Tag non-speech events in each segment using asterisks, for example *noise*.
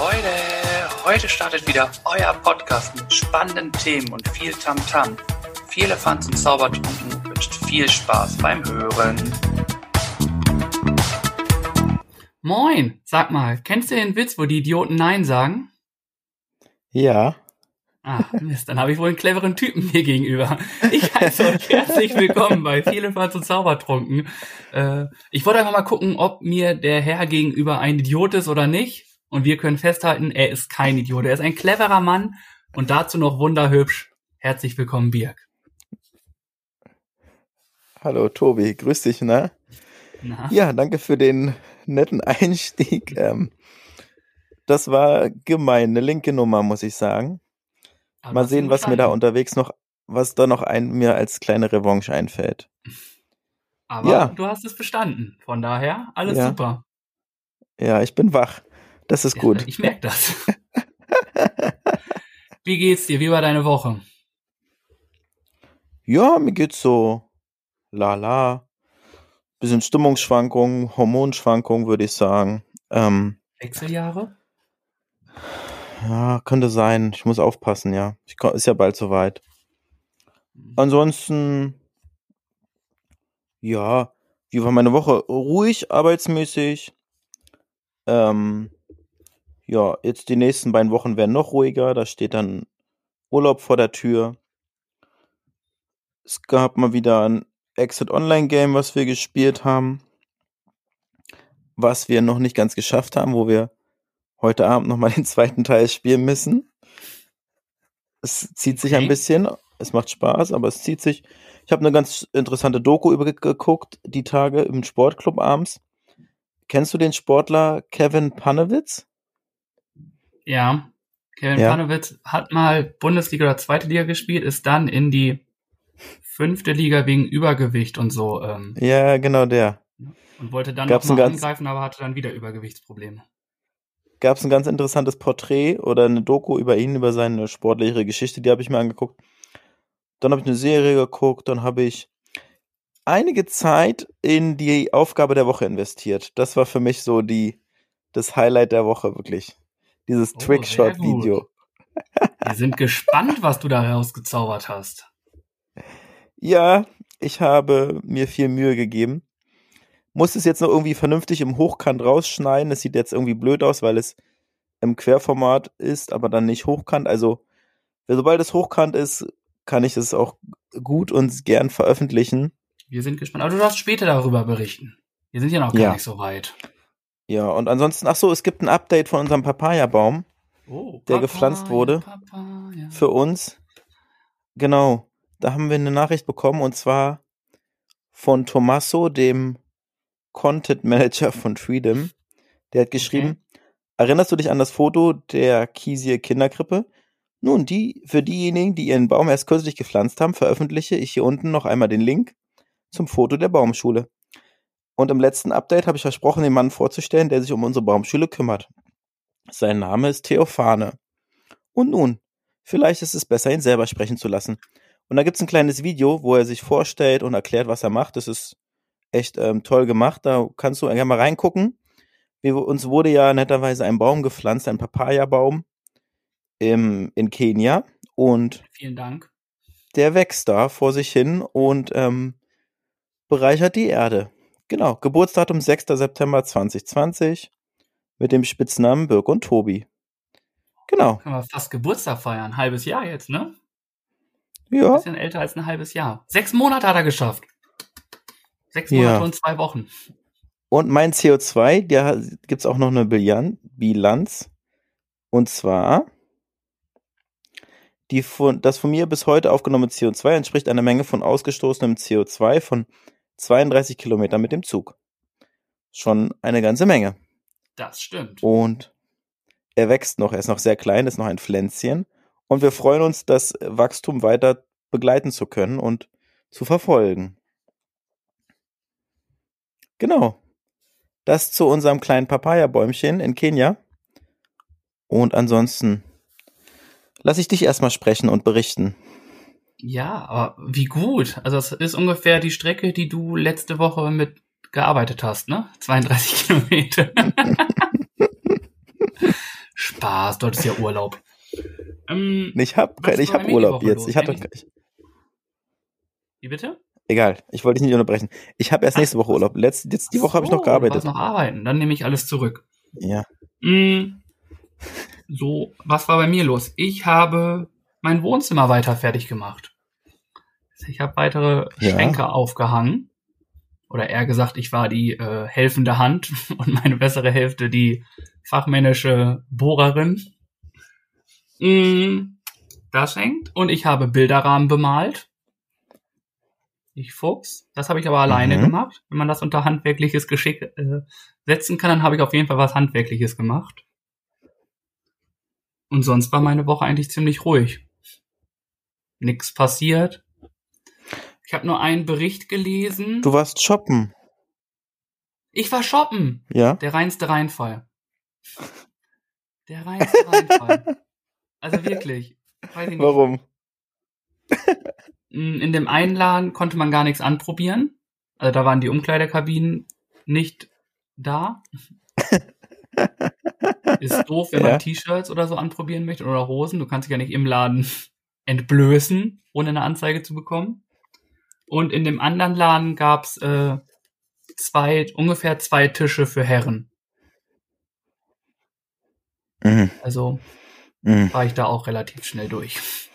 Leute, heute startet wieder euer Podcast mit spannenden Themen und viel Tamtam. -Tam. Viele Fans und Zaubertrunken wünscht viel Spaß beim Hören. Moin, sag mal, kennst du den Witz, wo die Idioten Nein sagen? Ja. Ah, Mist, dann habe ich wohl einen cleveren Typen hier gegenüber. Ich heiße euch herzlich willkommen bei Viele Fans und Zaubertrunken. Äh, ich wollte einfach mal gucken, ob mir der Herr gegenüber ein Idiot ist oder nicht. Und wir können festhalten, er ist kein Idiot. Er ist ein cleverer Mann und dazu noch wunderhübsch. Herzlich willkommen, Birg. Hallo, Tobi. Grüß dich, ne? Na? Ja, danke für den netten Einstieg. *laughs* Ähm, das war gemein, eine linke Nummer, muss ich sagen. Aber Mal sehen, was mir da unterwegs noch, was da noch ein, mir als kleine Revanche einfällt. Aber ja. du hast es bestanden. Von daher, alles ja. super. Ja, ich bin wach. Das ist gut. *laughs* ich merke das. Wie geht's dir? Wie war deine Woche? Ja, mir geht's so lala. Bisschen Stimmungsschwankungen, Hormonschwankungen, würde ich sagen. Ähm, Wechseljahre? Ja, könnte sein. Ich muss aufpassen, ja. Ich, ist ja bald soweit. Mhm. Ansonsten, ja, wie war meine Woche? Ruhig, arbeitsmäßig. Ähm, ja, jetzt die nächsten beiden Wochen werden noch ruhiger. Da steht dann Urlaub vor der Tür. Es gab mal wieder ein Exit Online Game, was wir gespielt haben. Was wir noch nicht ganz geschafft haben, wo wir heute Abend nochmal *laughs* den zweiten Teil spielen müssen. Es zieht sich okay. ein bisschen. Es macht Spaß, aber es zieht sich. Ich habe eine ganz interessante Doku übergeguckt, die Tage im Sportclub abends. Kennst du den Sportler Kevin Panewitz? Ja, Kevin ja. Panewitz hat mal Bundesliga oder zweite Liga gespielt, ist dann in die fünfte Liga wegen Übergewicht und so. Ähm, ja, genau der. Und wollte dann Gab's noch mal angreifen, aber hatte dann wieder Übergewichtsprobleme. Gab es ein ganz interessantes Porträt oder eine Doku über ihn, über seine sportliche Geschichte, die habe ich mir angeguckt. Dann habe ich eine Serie geguckt, dann habe ich einige Zeit in die Aufgabe der Woche investiert. Das war für mich so die das Highlight der Woche wirklich. Dieses oh, Trickshot-Video. Wir sind gespannt, was du da rausgezaubert hast. Ja, ich habe mir viel Mühe gegeben. Muss es jetzt noch irgendwie vernünftig im Hochkant rausschneiden. Es sieht jetzt irgendwie blöd aus, weil es im Querformat ist, aber dann nicht hochkant. Also, sobald es hochkant ist, kann ich es auch gut und gern veröffentlichen. Wir sind gespannt. Aber du darfst später darüber berichten. Wir sind ja noch gar ja. nicht so weit. Ja, und ansonsten, ach so, es gibt ein Update von unserem Papaya-Baum, oh, der Papaya, gepflanzt wurde Papaya. für uns. Genau, da haben wir eine Nachricht bekommen und zwar von Tommaso, dem Content Manager von Freedom. Der hat geschrieben, okay. erinnerst du dich an das Foto der Kiesie Kinderkrippe? Nun, die, für diejenigen, die ihren Baum erst kürzlich gepflanzt haben, veröffentliche ich hier unten noch einmal den Link zum Foto der Baumschule. Und im letzten Update habe ich versprochen, den Mann vorzustellen, der sich um unsere Baumschule kümmert. Sein Name ist Theophane. Und nun, vielleicht ist es besser, ihn selber sprechen zu lassen. Und da gibt es ein kleines Video, wo er sich vorstellt und erklärt, was er macht. Das ist echt ähm, toll gemacht. Da kannst du gerne mal reingucken. Wir, uns wurde ja netterweise ein Baum gepflanzt, ein Papaya-Baum im, in Kenia. Und vielen Dank. Der wächst da vor sich hin und ähm, bereichert die Erde. Genau, Geburtsdatum 6. September 2020 mit dem Spitznamen Birk und Tobi. Genau. Können wir fast Geburtstag feiern. Ein halbes Jahr jetzt, ne? Ja. Ein bisschen älter als ein halbes Jahr. Sechs Monate hat er geschafft. Sechs Monate ja. und zwei Wochen. Und mein CO2, da gibt es auch noch eine Bilanz. Und zwar, die von, das von mir bis heute aufgenommene CO2 entspricht einer Menge von ausgestoßenem CO2 von 32 Kilometer mit dem Zug. Schon eine ganze Menge. Das stimmt. Und er wächst noch, er ist noch sehr klein, ist noch ein Pflänzchen. Und wir freuen uns, das Wachstum weiter begleiten zu können und zu verfolgen. Genau. Das zu unserem kleinen Papaya-Bäumchen in Kenia. Und ansonsten lasse ich dich erstmal sprechen und berichten. Ja, aber wie gut. Also es ist ungefähr die Strecke, die du letzte Woche mit gearbeitet hast, ne? 32 *laughs* Kilometer. Spaß, dort ist ja Urlaub. Ähm, ich hab, ich hab Urlaub jetzt. Los? Ich hatte. Ich, Wie bitte? Egal, ich wollte dich nicht unterbrechen. Ich habe erst nächste Woche Urlaub. Letzte, jetzt die Woche so, habe ich noch gearbeitet. Du noch arbeiten, dann nehme ich alles zurück. Ja. Mm, so, was war bei mir los? Ich habe mein Wohnzimmer weiter fertig gemacht. Ich habe weitere ja. Schränke aufgehangen. Oder eher gesagt, ich war die äh, helfende Hand *laughs* und meine bessere Hälfte die fachmännische Bohrerin. Mm, das hängt. Und ich habe Bilderrahmen bemalt. Ich Fuchs. Das habe ich aber alleine mhm. gemacht. Wenn man das unter handwerkliches Geschick äh, setzen kann, dann habe ich auf jeden Fall was Handwerkliches gemacht. Und sonst war meine Woche eigentlich ziemlich ruhig. Nix passiert. Ich habe nur einen Bericht gelesen. Du warst shoppen. Ich war shoppen. Ja. Der reinste Reinfall. Der reinste Reinfall. *laughs* Also wirklich. Warum? Mm, in dem einen Laden konnte man gar nichts anprobieren. Also da waren die Umkleidekabinen nicht da. *laughs* Ist doof, wenn ja. man T-Shirts oder so anprobieren möchte oder Hosen. Du kannst dich ja nicht im Laden *laughs* entblößen, ohne eine Anzeige zu bekommen. Und in dem anderen Laden gab's äh, zwei, ungefähr zwei Tische für Herren. Mhm. Also mhm. war ich da auch relativ schnell durch.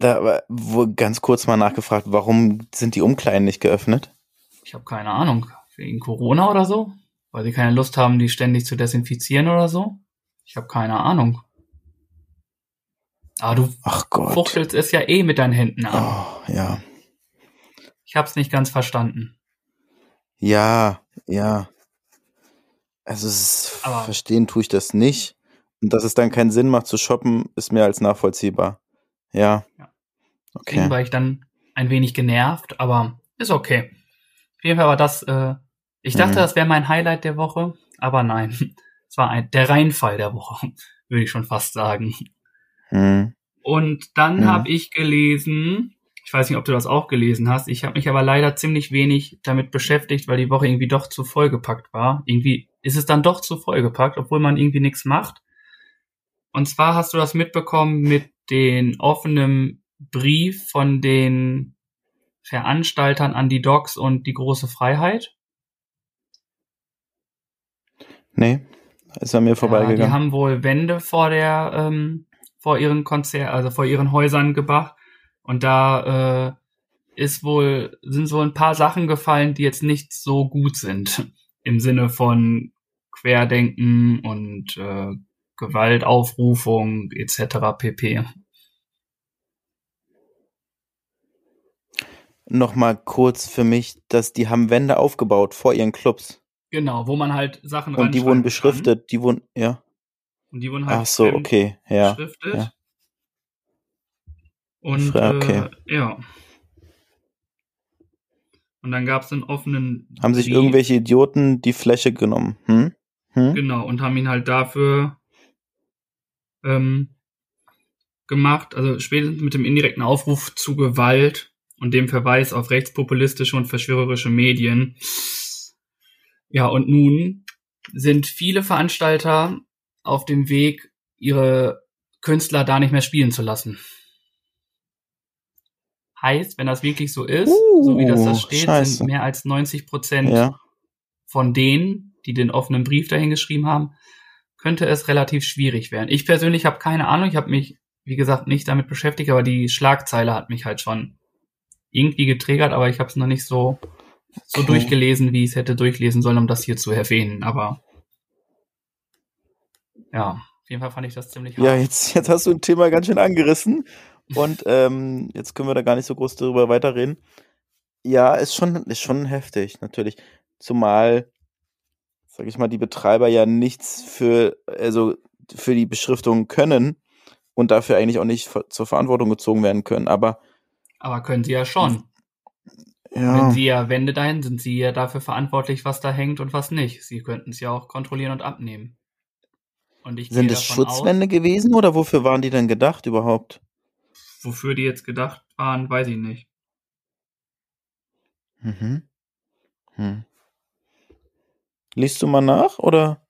Da wo, ganz kurz mal nachgefragt, warum sind die Umkleiden nicht geöffnet? Ich habe keine Ahnung. Wegen Corona oder so? Weil sie keine Lust haben, die ständig zu desinfizieren oder so? Ich habe keine Ahnung. Ah, du Ach Gott. fuchtelst es ja eh mit deinen Händen an. Oh, ja. Ich hab's nicht ganz verstanden. Ja, ja. Also es Aber verstehen tue ich das nicht. Und dass es dann keinen Sinn macht zu shoppen, ist mehr als nachvollziehbar. Ja. ja. Okay. Deswegen war ich dann ein wenig genervt, aber ist okay. Auf jeden Fall war das, äh, ich dachte, mhm. das wäre mein Highlight der Woche, aber nein. *laughs* Es war ein, der Reinfall der Woche, *laughs* würde ich schon fast sagen. Mhm. Und dann mhm. habe ich gelesen, ich weiß nicht, ob du das auch gelesen hast, ich habe mich aber leider ziemlich wenig damit beschäftigt, weil die Woche irgendwie doch zu vollgepackt war. Irgendwie ist es dann doch zu vollgepackt, obwohl man irgendwie nichts macht. Und zwar hast du das mitbekommen mit den offenen Brief von den Veranstaltern an die Docs und die große Freiheit? Nee, ist an mir vorbeigegangen. Ja, die haben wohl Wände vor der ähm, vor ihren Konzer also vor ihren Häusern gebracht. Und da äh, ist wohl, sind so ein paar Sachen gefallen, die jetzt nicht so gut sind. *laughs* Im Sinne von Querdenken und äh, Gewaltaufrufung etc. pp. Nochmal kurz für mich, dass die haben Wände aufgebaut vor ihren Clubs. Genau, wo man halt Sachen Und die wurden beschriftet, kann. die wurden, ja. Und die wurden halt Ach so, okay, ja. beschriftet. Ja. Und okay. äh, ja. Und dann gab es einen offenen. Haben sich Brief. irgendwelche Idioten die Fläche genommen? Hm? Hm? Genau, und haben ihn halt dafür ähm, gemacht, also spätestens mit dem indirekten Aufruf zu Gewalt und dem Verweis auf rechtspopulistische und verschwörerische Medien. Ja, und nun sind viele Veranstalter auf dem Weg, ihre Künstler da nicht mehr spielen zu lassen. Heißt, wenn das wirklich so ist, uh, so wie das da steht, Scheiße. sind mehr als 90 Prozent ja. von denen, die den offenen Brief dahin geschrieben haben, könnte es relativ schwierig werden. Ich persönlich habe keine Ahnung, ich habe mich, wie gesagt, nicht damit beschäftigt, aber die Schlagzeile hat mich halt schon irgendwie getriggert, aber ich habe es noch nicht so, so okay. durchgelesen, wie ich es hätte durchlesen sollen, um das hier zu erwähnen. Aber ja, auf jeden Fall fand ich das ziemlich Ja, jetzt, jetzt hast du ein Thema ganz schön angerissen und ähm, jetzt können wir da gar nicht so groß darüber weiterreden. Ja, ist schon, ist schon heftig, natürlich. Zumal, sag ich mal, die Betreiber ja nichts für, also für die Beschriftung können und dafür eigentlich auch nicht zur Verantwortung gezogen werden können. Aber, aber können sie ja schon. Ja. Wenn sie ja Wände dahin sind, sie ja dafür verantwortlich, was da hängt und was nicht. Sie könnten es ja auch kontrollieren und abnehmen. Sind es Schutzwände aus, gewesen oder wofür waren die denn gedacht überhaupt? Wofür die jetzt gedacht waren, weiß ich nicht. Mhm. Hm. Liest du mal nach oder?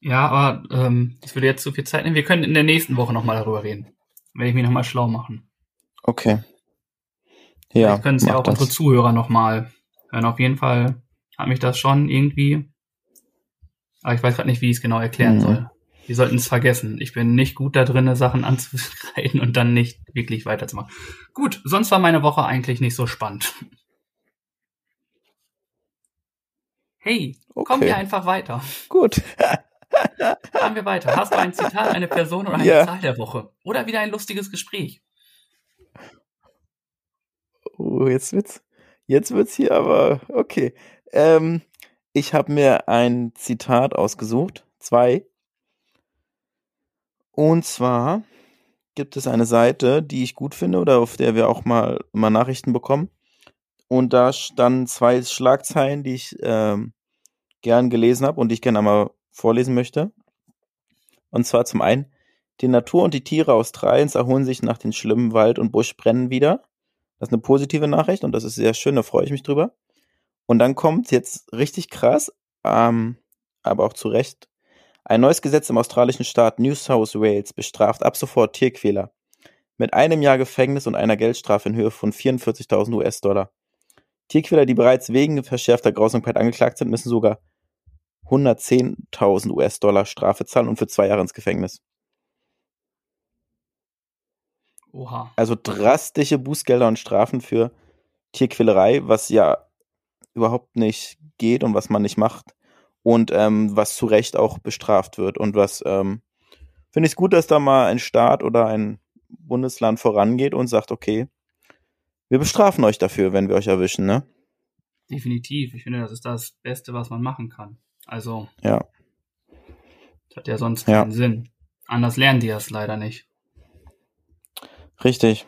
Ja, aber ähm, das würde jetzt zu viel Zeit nehmen. Wir können in der nächsten Woche nochmal darüber reden. Werde ich mich nochmal schlau machen. Okay. Ja. Vielleicht können es ja auch das. unsere Zuhörer nochmal hören. Auf jeden Fall hat mich das schon irgendwie. Aber ich weiß gerade nicht, wie ich es genau erklären mhm. soll. Wir sollten es vergessen. Ich bin nicht gut da drin, Sachen anzuschreien und dann nicht wirklich weiterzumachen. Gut, sonst war meine Woche eigentlich nicht so spannend. Hey, okay. kommen wir einfach weiter. Gut. Machen wir weiter. Hast du ein Zitat, eine Person oder eine ja. Zahl der Woche? Oder wieder ein lustiges Gespräch? Oh, jetzt wird's, jetzt wird's hier aber okay. Ähm, ich habe mir ein Zitat ausgesucht, zwei. Und zwar gibt es eine Seite, die ich gut finde oder auf der wir auch mal, mal Nachrichten bekommen. Und da standen zwei Schlagzeilen, die ich ähm, gern gelesen habe und die ich gerne einmal vorlesen möchte. Und zwar zum einen, die Natur und die Tiere Australiens erholen sich nach den schlimmen Wald- und Buschbrennen wieder. Das ist eine positive Nachricht und das ist sehr schön, da freue ich mich drüber. Und dann kommt jetzt richtig krass, ähm, aber auch zu Recht, ein neues Gesetz im australischen Staat New South Wales bestraft ab sofort Tierquäler mit einem Jahr Gefängnis und einer Geldstrafe in Höhe von 44.000 US-Dollar. Tierquäler, die bereits wegen verschärfter Grausamkeit angeklagt sind, müssen sogar 110.000 US-Dollar Strafe zahlen und für zwei Jahre ins Gefängnis. Oha. Also drastische Bußgelder und Strafen für Tierquälerei, was ja überhaupt nicht geht und was man nicht macht. Und ähm, was zu Recht auch bestraft wird. Und was ähm, finde ich es gut, dass da mal ein Staat oder ein Bundesland vorangeht und sagt, okay, wir bestrafen euch dafür, wenn wir euch erwischen, ne? Definitiv. Ich finde, das ist das Beste, was man machen kann. Also. Ja. Das hat ja sonst keinen ja. Sinn. Anders lernen die das leider nicht. Richtig.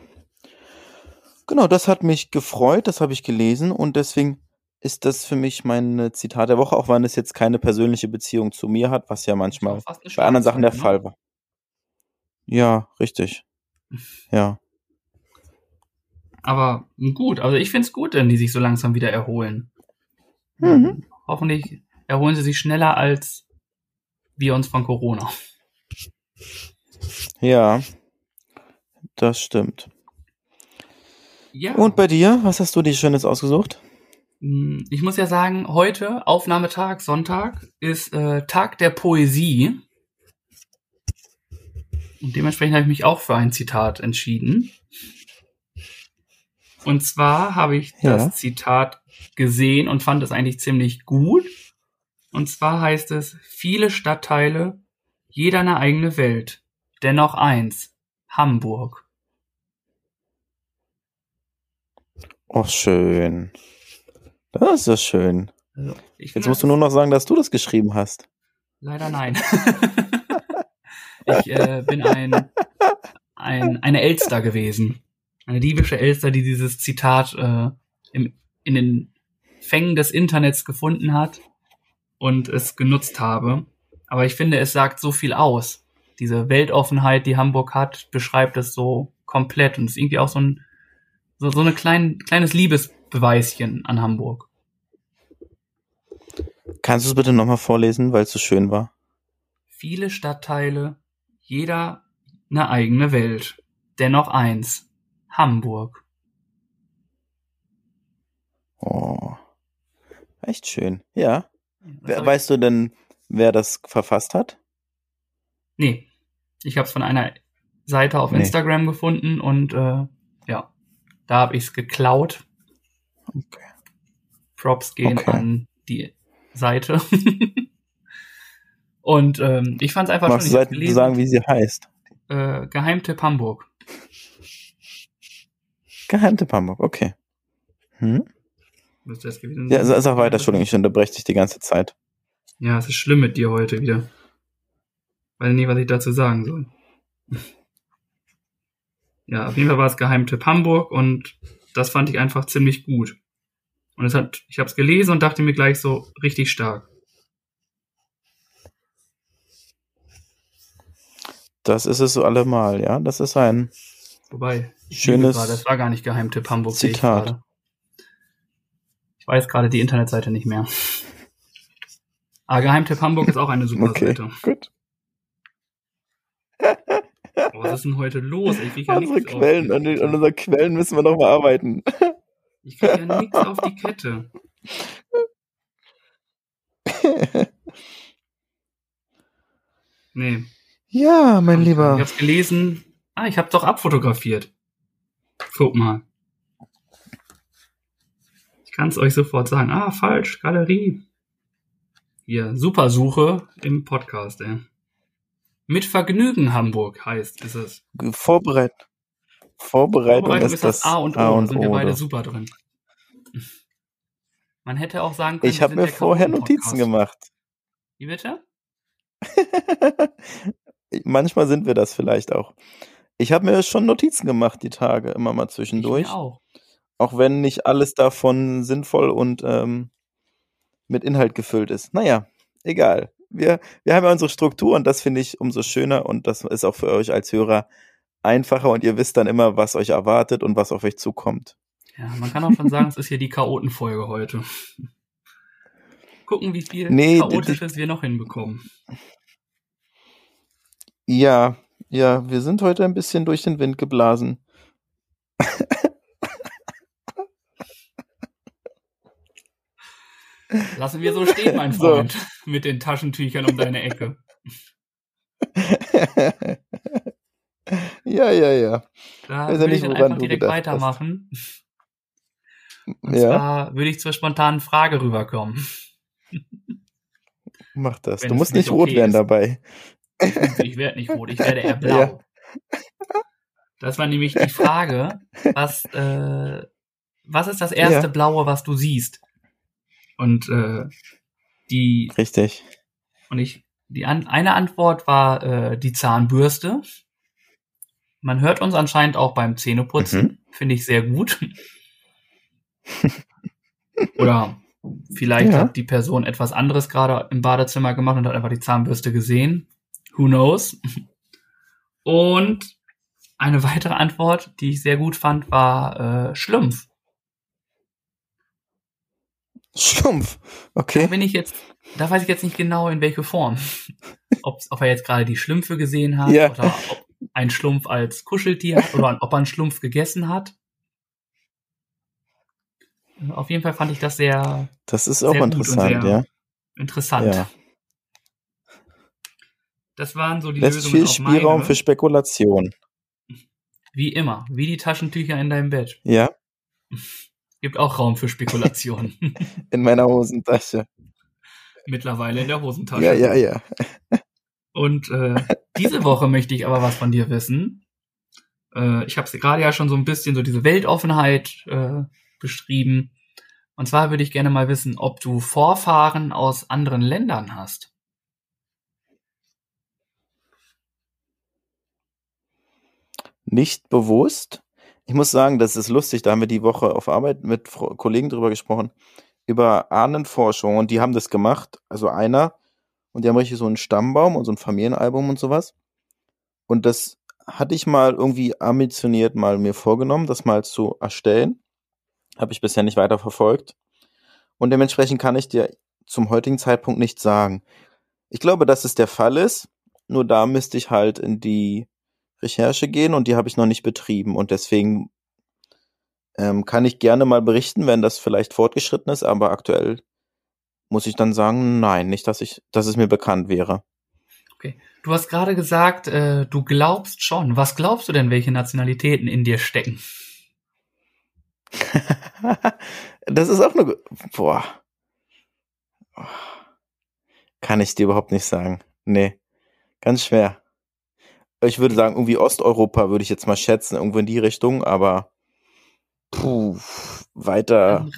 Genau, das hat mich gefreut, das habe ich gelesen und deswegen ist das für mich mein Zitat der Woche, auch wenn es jetzt keine persönliche Beziehung zu mir hat, was ja manchmal bei anderen Sachen der ne? Fall war. Ja, richtig. *laughs* Ja. Aber gut, also ich finde es gut, wenn die sich so langsam wieder erholen. Mhm. Hoffentlich erholen sie sich schneller als wir uns von Corona. Ja, das stimmt. Ja. Und bei dir, was hast du dir Schönes ausgesucht? Hm, ich muss ja sagen, heute, Aufnahmetag, Sonntag, ist äh, Tag der Poesie. Und dementsprechend habe ich mich auch für ein Zitat entschieden. Und zwar habe ich ja. das Zitat gesehen und fand es eigentlich ziemlich gut. Und zwar heißt es, viele Stadtteile, jeder eine eigene Welt. Dennoch eins, Hamburg. Oh, schön. Das ist ja schön. Also, Jetzt musst du nur noch sagen, dass du das geschrieben hast. Leider nein. *laughs* ich äh, bin ein, ein, eine Elster gewesen. Eine diebische Elster, die dieses Zitat äh, im, in den Fängen des Internets gefunden hat und es genutzt habe. Aber ich finde, es sagt so viel aus. Diese Weltoffenheit, die Hamburg hat, beschreibt es so komplett und ist irgendwie auch so ein so, so ein klein, kleines Liebesbeweischen an Hamburg. Kannst du es bitte nochmal vorlesen, weil es so schön war? Viele Stadtteile, jeder eine eigene Welt. Dennoch eins. Hamburg. Oh. Echt schön. Ja. Wer, weißt du denn, wer das verfasst hat? Nee. Ich habe es von einer Seite auf nee. Instagram gefunden und äh, ja. Da habe ich es geklaut. Okay. Props gehen okay. an die Seite. *laughs* Und ähm, ich fand es einfach Magst schon. Magst du sagen, wie sie heißt? Äh, Geheimtipp Hamburg. Geheimtipp Hamburg, okay. Hm? Müsste das gewesen sein? Ja, sag weiter, Entschuldigung, ich unterbreche dich die ganze Zeit. Ja, es ist schlimm mit dir heute wieder. Weiß nicht, was ich dazu sagen soll. Ja, auf jeden Fall war es Geheimtipp Hamburg und das fand ich einfach ziemlich gut. Und es hat, ich habe es gelesen und dachte mir gleich so richtig stark. Das ist es so allemal, ja. Das ist ein Wobei, schönes. War, das war gar nicht Geheimtipp Hamburg. Zitat. Ich, ich weiß gerade die Internetseite nicht mehr. Aber Geheimtipp Hamburg ist auch eine super okay, Seite. Gut. Was ist denn heute los? Ich krieg ja unsere Quellen, an, an unseren Quellen müssen wir noch mal arbeiten. Ich krieg ja nichts *laughs* auf die Kette. Nee. Ja, mein Lieber. Ich hab's gelesen. Ah, ich hab's doch abfotografiert. Guck mal. Ich kann's euch sofort sagen. Ah, falsch. Galerie. Hier, Supersuche im Podcast, ey. Mit Vergnügen Hamburg heißt ist es. Vorbereitung. Vorbereitung, Vorbereitung ist, ist das, A und O. A und sind o, wir beide super drin. Man hätte auch sagen können, ich habe mir vorher Notizen gemacht. Wie bitte? *laughs* Manchmal sind wir das vielleicht auch. Ich habe mir schon Notizen gemacht die Tage, immer mal zwischendurch. Ich auch. Auch wenn nicht alles davon sinnvoll und ähm, mit Inhalt gefüllt ist. Naja, egal. Wir, wir haben ja unsere Struktur und das finde ich umso schöner und das ist auch für euch als Hörer einfacher und ihr wisst dann immer, was euch erwartet und was auf euch zukommt. Ja, man kann auch schon sagen, es ist hier die Chaotenfolge heute. *laughs* Gucken, wie viel nee, Chaotisches wir noch hinbekommen. Ja, ja, wir sind heute ein bisschen durch den Wind geblasen. *laughs* Lassen wir so stehen, mein Freund, so. *laughs* mit den Taschentüchern um deine Ecke. *laughs* ja, ja, ja. Da würde ja ich dann einfach direkt weitermachen. Hast. Und ja. zwar würde ich zur spontanen Frage rüberkommen. Mach das. Wenn du musst nicht rot okay werden ist. dabei. Ich werde nicht rot, ich werde eher *laughs* blau. Ja. Das war nämlich die Frage, was, äh, was ist das erste ja. Blaue, was du siehst? Und äh, die. Richtig. Und ich, die an, eine Antwort war äh, die Zahnbürste. Man hört uns anscheinend auch beim Zähneputzen. Mhm. Finde ich sehr gut. *laughs* Oder vielleicht ja. hat die Person etwas anderes gerade im Badezimmer gemacht und hat einfach die Zahnbürste gesehen. Who knows? Und eine weitere Antwort, die ich sehr gut fand, war äh, Schlumpf. Schlumpf, okay. Da bin ich jetzt, da weiß ich jetzt nicht genau in welche Form. *laughs* ob, ob er jetzt gerade die Schlümpfe gesehen hat ja. oder ob ein Schlumpf als Kuscheltier hat oder ob er einen Schlumpf gegessen hat. Auf jeden Fall fand ich das sehr. Das ist auch interessant, ja. Interessant. Ja. Das waren so die Lässt Lösungen. viel Spielraum meine. für Spekulation. Wie immer, wie die Taschentücher in deinem Bett. Ja. *laughs* Gibt auch Raum für Spekulation. *laughs* in meiner Hosentasche. Mittlerweile in der Hosentasche. Ja, ja, ja. Und äh, diese Woche möchte ich aber was von dir wissen. Äh, ich habe gerade ja schon so ein bisschen so diese Weltoffenheit äh, beschrieben. Und zwar würde ich gerne mal wissen, ob du Vorfahren aus anderen Ländern hast. Nicht bewusst. Ich muss sagen, das ist lustig, da haben wir die Woche auf Arbeit mit Kollegen drüber gesprochen, über Ahnenforschung und die haben das gemacht, also einer, und die haben richtig so einen Stammbaum und so ein Familienalbum und sowas. Und das hatte ich mal irgendwie ambitioniert mal mir vorgenommen, das mal zu erstellen. Habe ich bisher nicht weiter verfolgt. Und dementsprechend kann ich dir zum heutigen Zeitpunkt nicht sagen. Ich glaube, dass es der Fall ist. Nur da müsste ich halt in die Recherche gehen und die habe ich noch nicht betrieben und deswegen ähm, kann ich gerne mal berichten, wenn das vielleicht fortgeschritten ist, aber aktuell muss ich dann sagen, nein, nicht, dass ich, dass es mir bekannt wäre. Okay. Du hast gerade gesagt, äh, du glaubst schon. Was glaubst du denn, welche Nationalitäten in dir stecken? *laughs* das ist auch eine, boah. Kann ich dir überhaupt nicht sagen. Nee. Ganz schwer ich würde sagen, irgendwie Osteuropa würde ich jetzt mal schätzen, irgendwo in die Richtung, aber puh, weiter.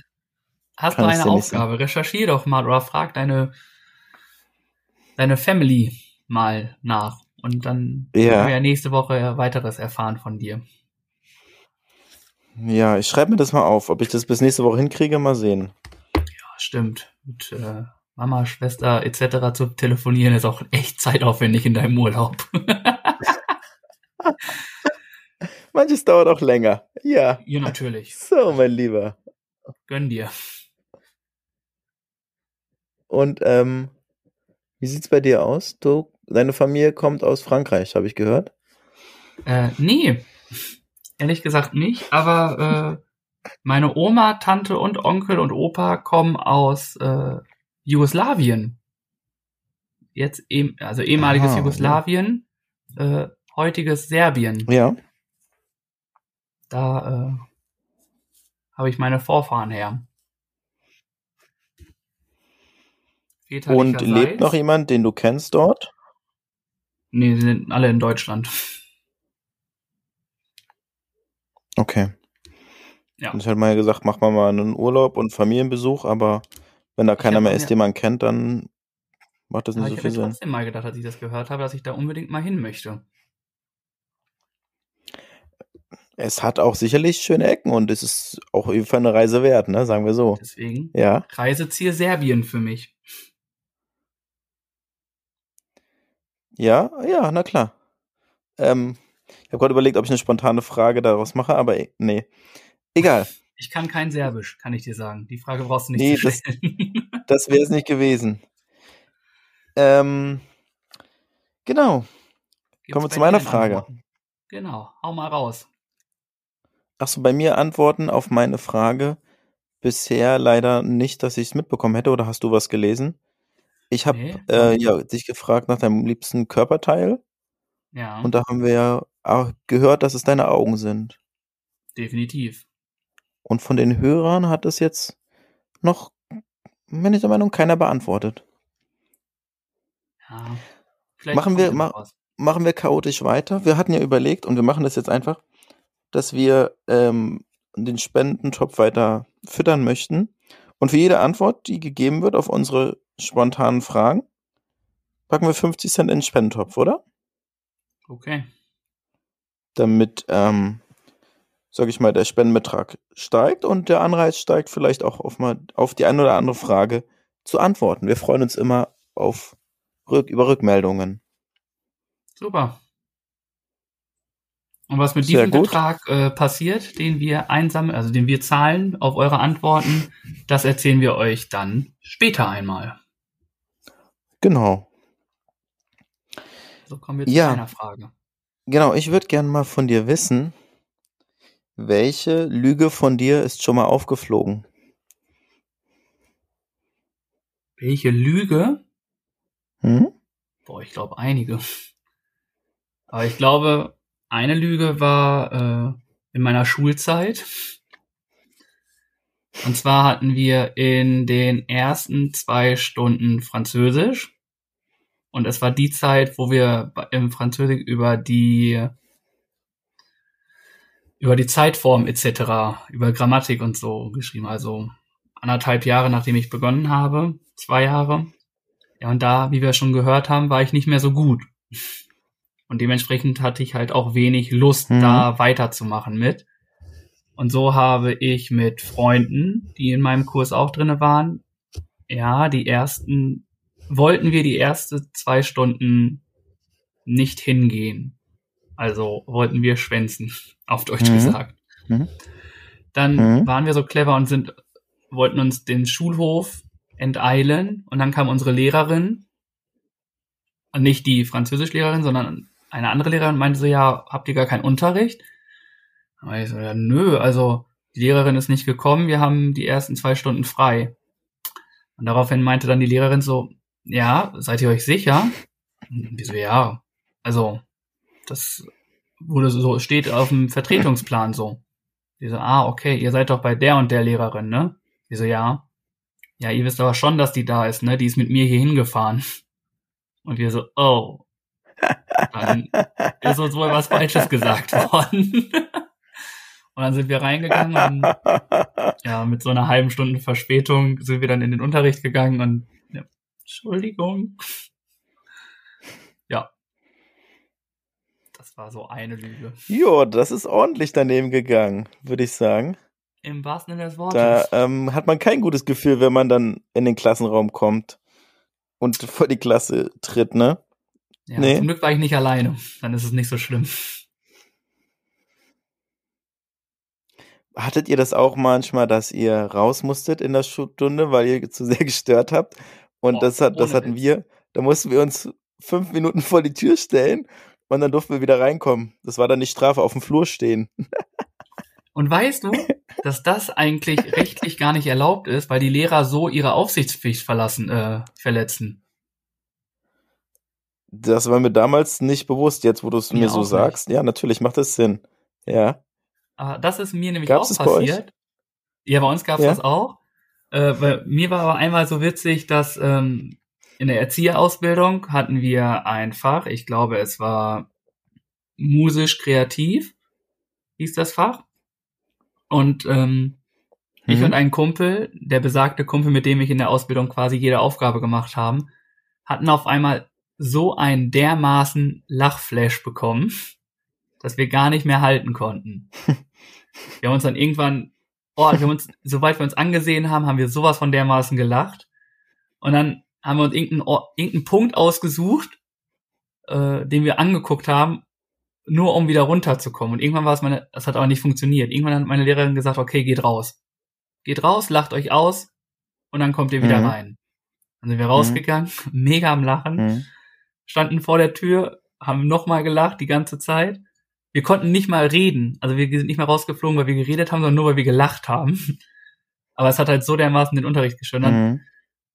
Hast du eine Aufgabe? Recherchier doch mal oder frag deine, deine Family mal nach. Und dann ja. werden wir ja nächste Woche weiteres erfahren von dir. Ja, ich schreibe mir das mal auf. Ob ich das bis nächste Woche hinkriege, mal sehen. Ja, stimmt. Mit äh, Mama, Schwester etc. zu telefonieren ist auch echt zeitaufwendig in deinem Urlaub. *laughs* *laughs* Manches dauert auch länger. Ja. Ja, natürlich. So, mein Lieber. Gönn dir. Und ähm, Wie sieht's bei dir aus? Du, deine Familie kommt aus Frankreich, habe ich gehört. Äh, nee, ehrlich gesagt nicht, aber äh, meine Oma, Tante und Onkel und Opa kommen aus äh, Jugoslawien. Jetzt eben, also ehemaliges Aha, Jugoslawien, ja. äh, heutiges Serbien. Ja. Da äh, habe ich meine Vorfahren her. Und lebt noch jemand, den du kennst dort? Nee, sie sind alle in Deutschland. Okay. Ja. Und ich hatte mal gesagt, mach mal mal einen Urlaub und Familienbesuch, aber wenn da keiner mehr ist, den man kennt, dann macht das nicht so viel Sinn. Ich habe trotzdem mal gedacht, als ich das gehört habe, dass ich da unbedingt mal hin möchte. Es hat auch sicherlich schöne Ecken und es ist auch für eine Reise wert, ne? Sagen wir so. Deswegen. Ja. Reiseziel Serbien für mich. Ja, ja, na klar. Ähm, ich habe gerade überlegt, ob ich eine spontane Frage daraus mache, aber e, nee. Egal. *laughs* Ich kann kein Serbisch, kann ich dir sagen. Die Frage brauchst du nicht nee, zu stellen. *laughs* Das, das wäre es nicht gewesen. Ähm, genau. Gibt's Kommen wir zu meiner Frage. Antworten? Genau, hau mal raus. Achso, bei mir Antworten auf meine Frage bisher leider nicht, dass ich es mitbekommen hätte, oder hast du was gelesen? Ich habe nee. äh, ja, dich gefragt nach deinem liebsten Körperteil. Ja. Und da haben wir ja auch gehört, dass es deine Augen sind. Definitiv. Und von den Hörern hat es jetzt noch, der Meinung, keiner beantwortet. Ja. Vielleicht machen wir, ma machen wir chaotisch weiter. Wir hatten ja überlegt, und wir machen das jetzt einfach, dass wir ähm, den Spendentopf weiter füttern möchten. Und für jede Antwort, die gegeben wird auf unsere spontanen Fragen, packen wir 50 Cent in den Spendentopf, oder? Okay. Damit, ähm, sag ich mal, der Spendenbetrag steigt und der Anreiz steigt, vielleicht auch auf, mal, auf die eine oder andere Frage zu antworten. Wir freuen uns immer auf Rück über Rückmeldungen. Super. Und was mit Sehr diesem gut. Betrag äh, passiert, den wir einsammeln, also den wir zahlen auf eure Antworten, das erzählen wir euch dann später einmal. Genau. So kommen wir zu ja. einer Frage. Genau, ich würde gerne mal von dir wissen, welche Lüge von dir ist schon mal aufgeflogen? Welche Lüge? Hm? Boah, ich glaube einige. Aber ich glaube, eine Lüge war äh, in meiner Schulzeit. Und zwar hatten wir in den ersten zwei Stunden Französisch und es war die Zeit, wo wir im Französisch über die über die Zeitform etc., über Grammatik und so geschrieben. Also anderthalb Jahre, nachdem ich begonnen habe, zwei Jahre. Ja, und da, wie wir schon gehört haben, war ich nicht mehr so gut. Und dementsprechend hatte ich halt auch wenig Lust, mhm. da weiterzumachen mit. Und so habe ich mit Freunden, die in meinem Kurs auch drinne waren, ja, die ersten wollten wir die erste zwei Stunden nicht hingehen. Also wollten wir schwänzen, *laughs* auf Deutsch mhm. gesagt. Mhm. Dann mhm. waren wir so clever und sind, wollten uns den Schulhof enteilen und dann kam unsere Lehrerin, nicht die Französischlehrerin, sondern eine andere Lehrerin meinte so, ja, habt ihr gar keinen Unterricht? Aber ich so, ja, nö, also die Lehrerin ist nicht gekommen, wir haben die ersten zwei Stunden frei. Und daraufhin meinte dann die Lehrerin so, ja, seid ihr euch sicher? Wieso ja? Also, das wurde so, steht auf dem Vertretungsplan so. Die so, ah, okay, ihr seid doch bei der und der Lehrerin, ne? Die so, ja. Ja, ihr wisst aber schon, dass die da ist, ne? Die ist mit mir hier hingefahren. Und wir so, oh. Dann ist uns wohl was Falsches gesagt *laughs* worden. *laughs* und dann sind wir reingegangen und ja, mit so einer halben Stunde Verspätung sind wir dann in den Unterricht gegangen und Entschuldigung. Ja. Das war so eine Lüge. Jo, das ist ordentlich daneben gegangen, würde ich sagen. Im wahrsten Sinne des Wortes. Da ähm, hat man kein gutes Gefühl, wenn man dann in den Klassenraum kommt und vor die Klasse tritt, ne? Ja, nee. zum Glück war ich nicht alleine. Dann ist es nicht so schlimm. Hattet ihr das auch manchmal, dass ihr raus musstet in der Stunde, weil ihr zu sehr *laughs* gestört habt? Und oh, das hat, das hatten wir, Da mussten wir uns fünf Minuten vor die Tür stellen und dann durften wir wieder reinkommen. Das war dann nicht Strafe, auf dem Flur stehen. Und weißt du, dass das eigentlich *laughs* rechtlich gar nicht erlaubt ist, weil die Lehrer so ihre Aufsichtspflicht verlassen, äh, verletzen? Das war mir damals nicht bewusst, jetzt wo du es mir, mir so sagst. Nicht. Ja, natürlich macht das Sinn. Ja. Ah, das ist mir nämlich Gab's auch passiert. Ja, bei uns gab es ja? das auch. Äh, bei mir war aber einmal so witzig, dass ähm, in der Erzieherausbildung hatten wir ein Fach, ich glaube, es war musisch kreativ, hieß das Fach. Und ähm, mhm. ich und ein Kumpel, der besagte Kumpel, mit dem ich in der Ausbildung quasi jede Aufgabe gemacht haben, hatten auf einmal so einen dermaßen Lachflash bekommen, dass wir gar nicht mehr halten konnten. *laughs* wir haben uns dann irgendwann, oh, wir haben uns, sobald wir uns angesehen haben, haben wir sowas von dermaßen gelacht. Und dann haben wir uns irgendeinen, irgendeinen Punkt ausgesucht, äh, den wir angeguckt haben nur um wieder runterzukommen. Und irgendwann war es meine, das hat aber nicht funktioniert. Irgendwann hat meine Lehrerin gesagt, okay, geht raus. Geht raus, lacht euch aus und dann kommt ihr wieder mhm. rein. Dann sind wir rausgegangen, mhm. *laughs* mega am Lachen, mhm. Standen vor der Tür, haben nochmal gelacht die ganze Zeit. Wir konnten nicht mal reden. Also wir sind nicht mal rausgeflogen, weil wir geredet haben, sondern nur, weil wir gelacht haben. *laughs* Aber es hat halt so dermaßen den Unterricht geschönt. Dann mhm.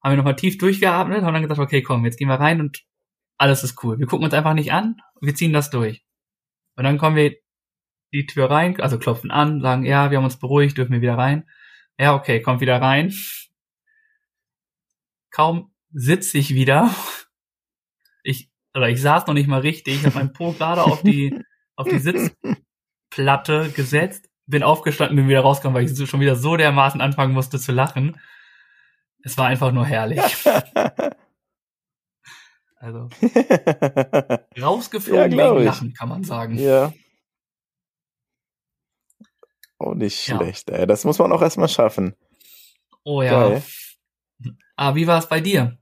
haben wir nochmal tief durchgeatmet, haben dann gesagt, okay, komm, jetzt gehen wir rein und alles ist cool. Wir gucken uns einfach nicht an, wir ziehen das durch. Und dann kommen wir die Tür rein, also klopfen an, sagen, ja, wir haben uns beruhigt, dürfen wir wieder rein. Ja, okay, kommt wieder rein. Kaum sitze ich wieder. Ich, oder ich saß noch nicht mal richtig, ich habe meinen Po gerade auf die, auf die Sitzplatte gesetzt, bin aufgestanden, bin wieder rausgekommen, weil ich schon wieder so dermaßen anfangen musste zu lachen. Es war einfach nur herrlich. *laughs* Also rausgeflogen ja, wegen Lachen, kann man sagen. Ja. Oh, nicht schlecht, ja. ey. Das muss man auch erstmal schaffen. Oh ja. Geil. Ah, wie war es bei dir?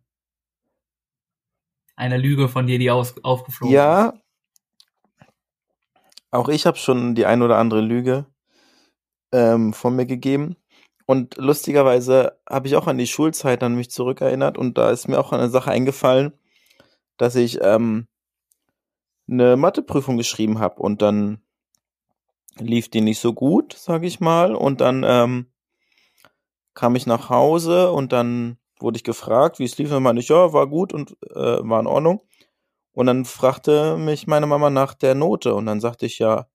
Eine Lüge von dir, die aus, aufgeflogen ja, ist. Ja. Auch ich habe schon die ein oder andere Lüge ähm, von mir gegeben. Und lustigerweise habe ich auch an die Schulzeit an mich zurückerinnert und da ist mir auch eine Sache eingefallen, dass ich ähm, eine Matheprüfung geschrieben habe und dann lief die nicht so gut, sag ich mal. Und dann ähm, kam ich nach Hause und dann wurde ich gefragt, wie es lief. Und meinte ich, ja, war gut und äh, war in Ordnung. Und dann fragte mich meine Mama nach der Note und dann sagte ich ja,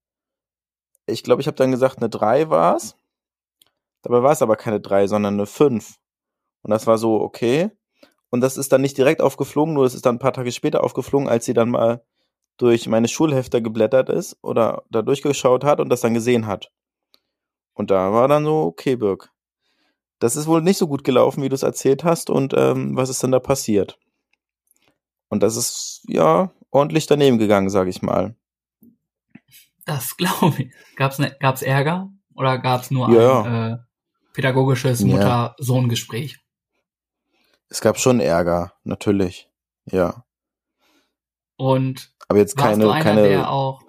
ich glaube, ich habe dann gesagt, eine 3 war es. Dabei war es aber keine 3, sondern eine 5. Und das war so, okay. Und das ist dann nicht direkt aufgeflogen, nur es ist dann ein paar Tage später aufgeflogen, als sie dann mal durch meine Schulhefter geblättert ist oder da durchgeschaut hat und das dann gesehen hat. Und da war dann so, okay, Birk, das ist wohl nicht so gut gelaufen, wie du es erzählt hast und ähm, was ist denn da passiert? Und das ist ja ordentlich daneben gegangen, sag ich mal. Das *laughs* glaube ich. Gab's ne, gab's Ärger oder gab's nur ja. ein äh, pädagogisches Mutter-Sohn-Gespräch? Es gab schon Ärger, natürlich. Ja. Und aber jetzt keine, du einer, keine. Der auch,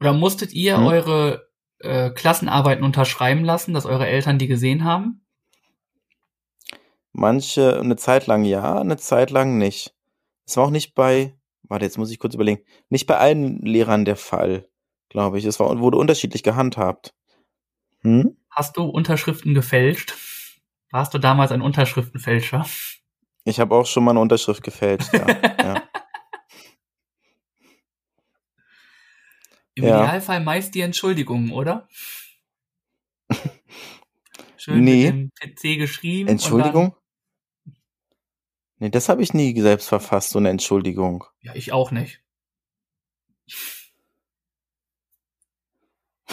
oder musstet ihr hm? eure äh, Klassenarbeiten unterschreiben lassen, dass eure Eltern die gesehen haben? Manche, eine Zeit lang ja, eine Zeit lang nicht. Es war auch nicht bei, warte, jetzt muss ich kurz überlegen, nicht bei allen Lehrern der Fall, glaube ich. Es war, wurde unterschiedlich gehandhabt. Hm? Hast du Unterschriften gefälscht? Warst du damals ein Unterschriftenfälscher? Ich habe auch schon mal eine Unterschrift gefälscht, ja. ja. Im ja. Idealfall meist die Entschuldigung, oder? *laughs* Schön nee. mit dem PC geschrieben. Entschuldigung? Nee, das habe ich nie selbst verfasst, so eine Entschuldigung. Ja, ich auch nicht. *laughs*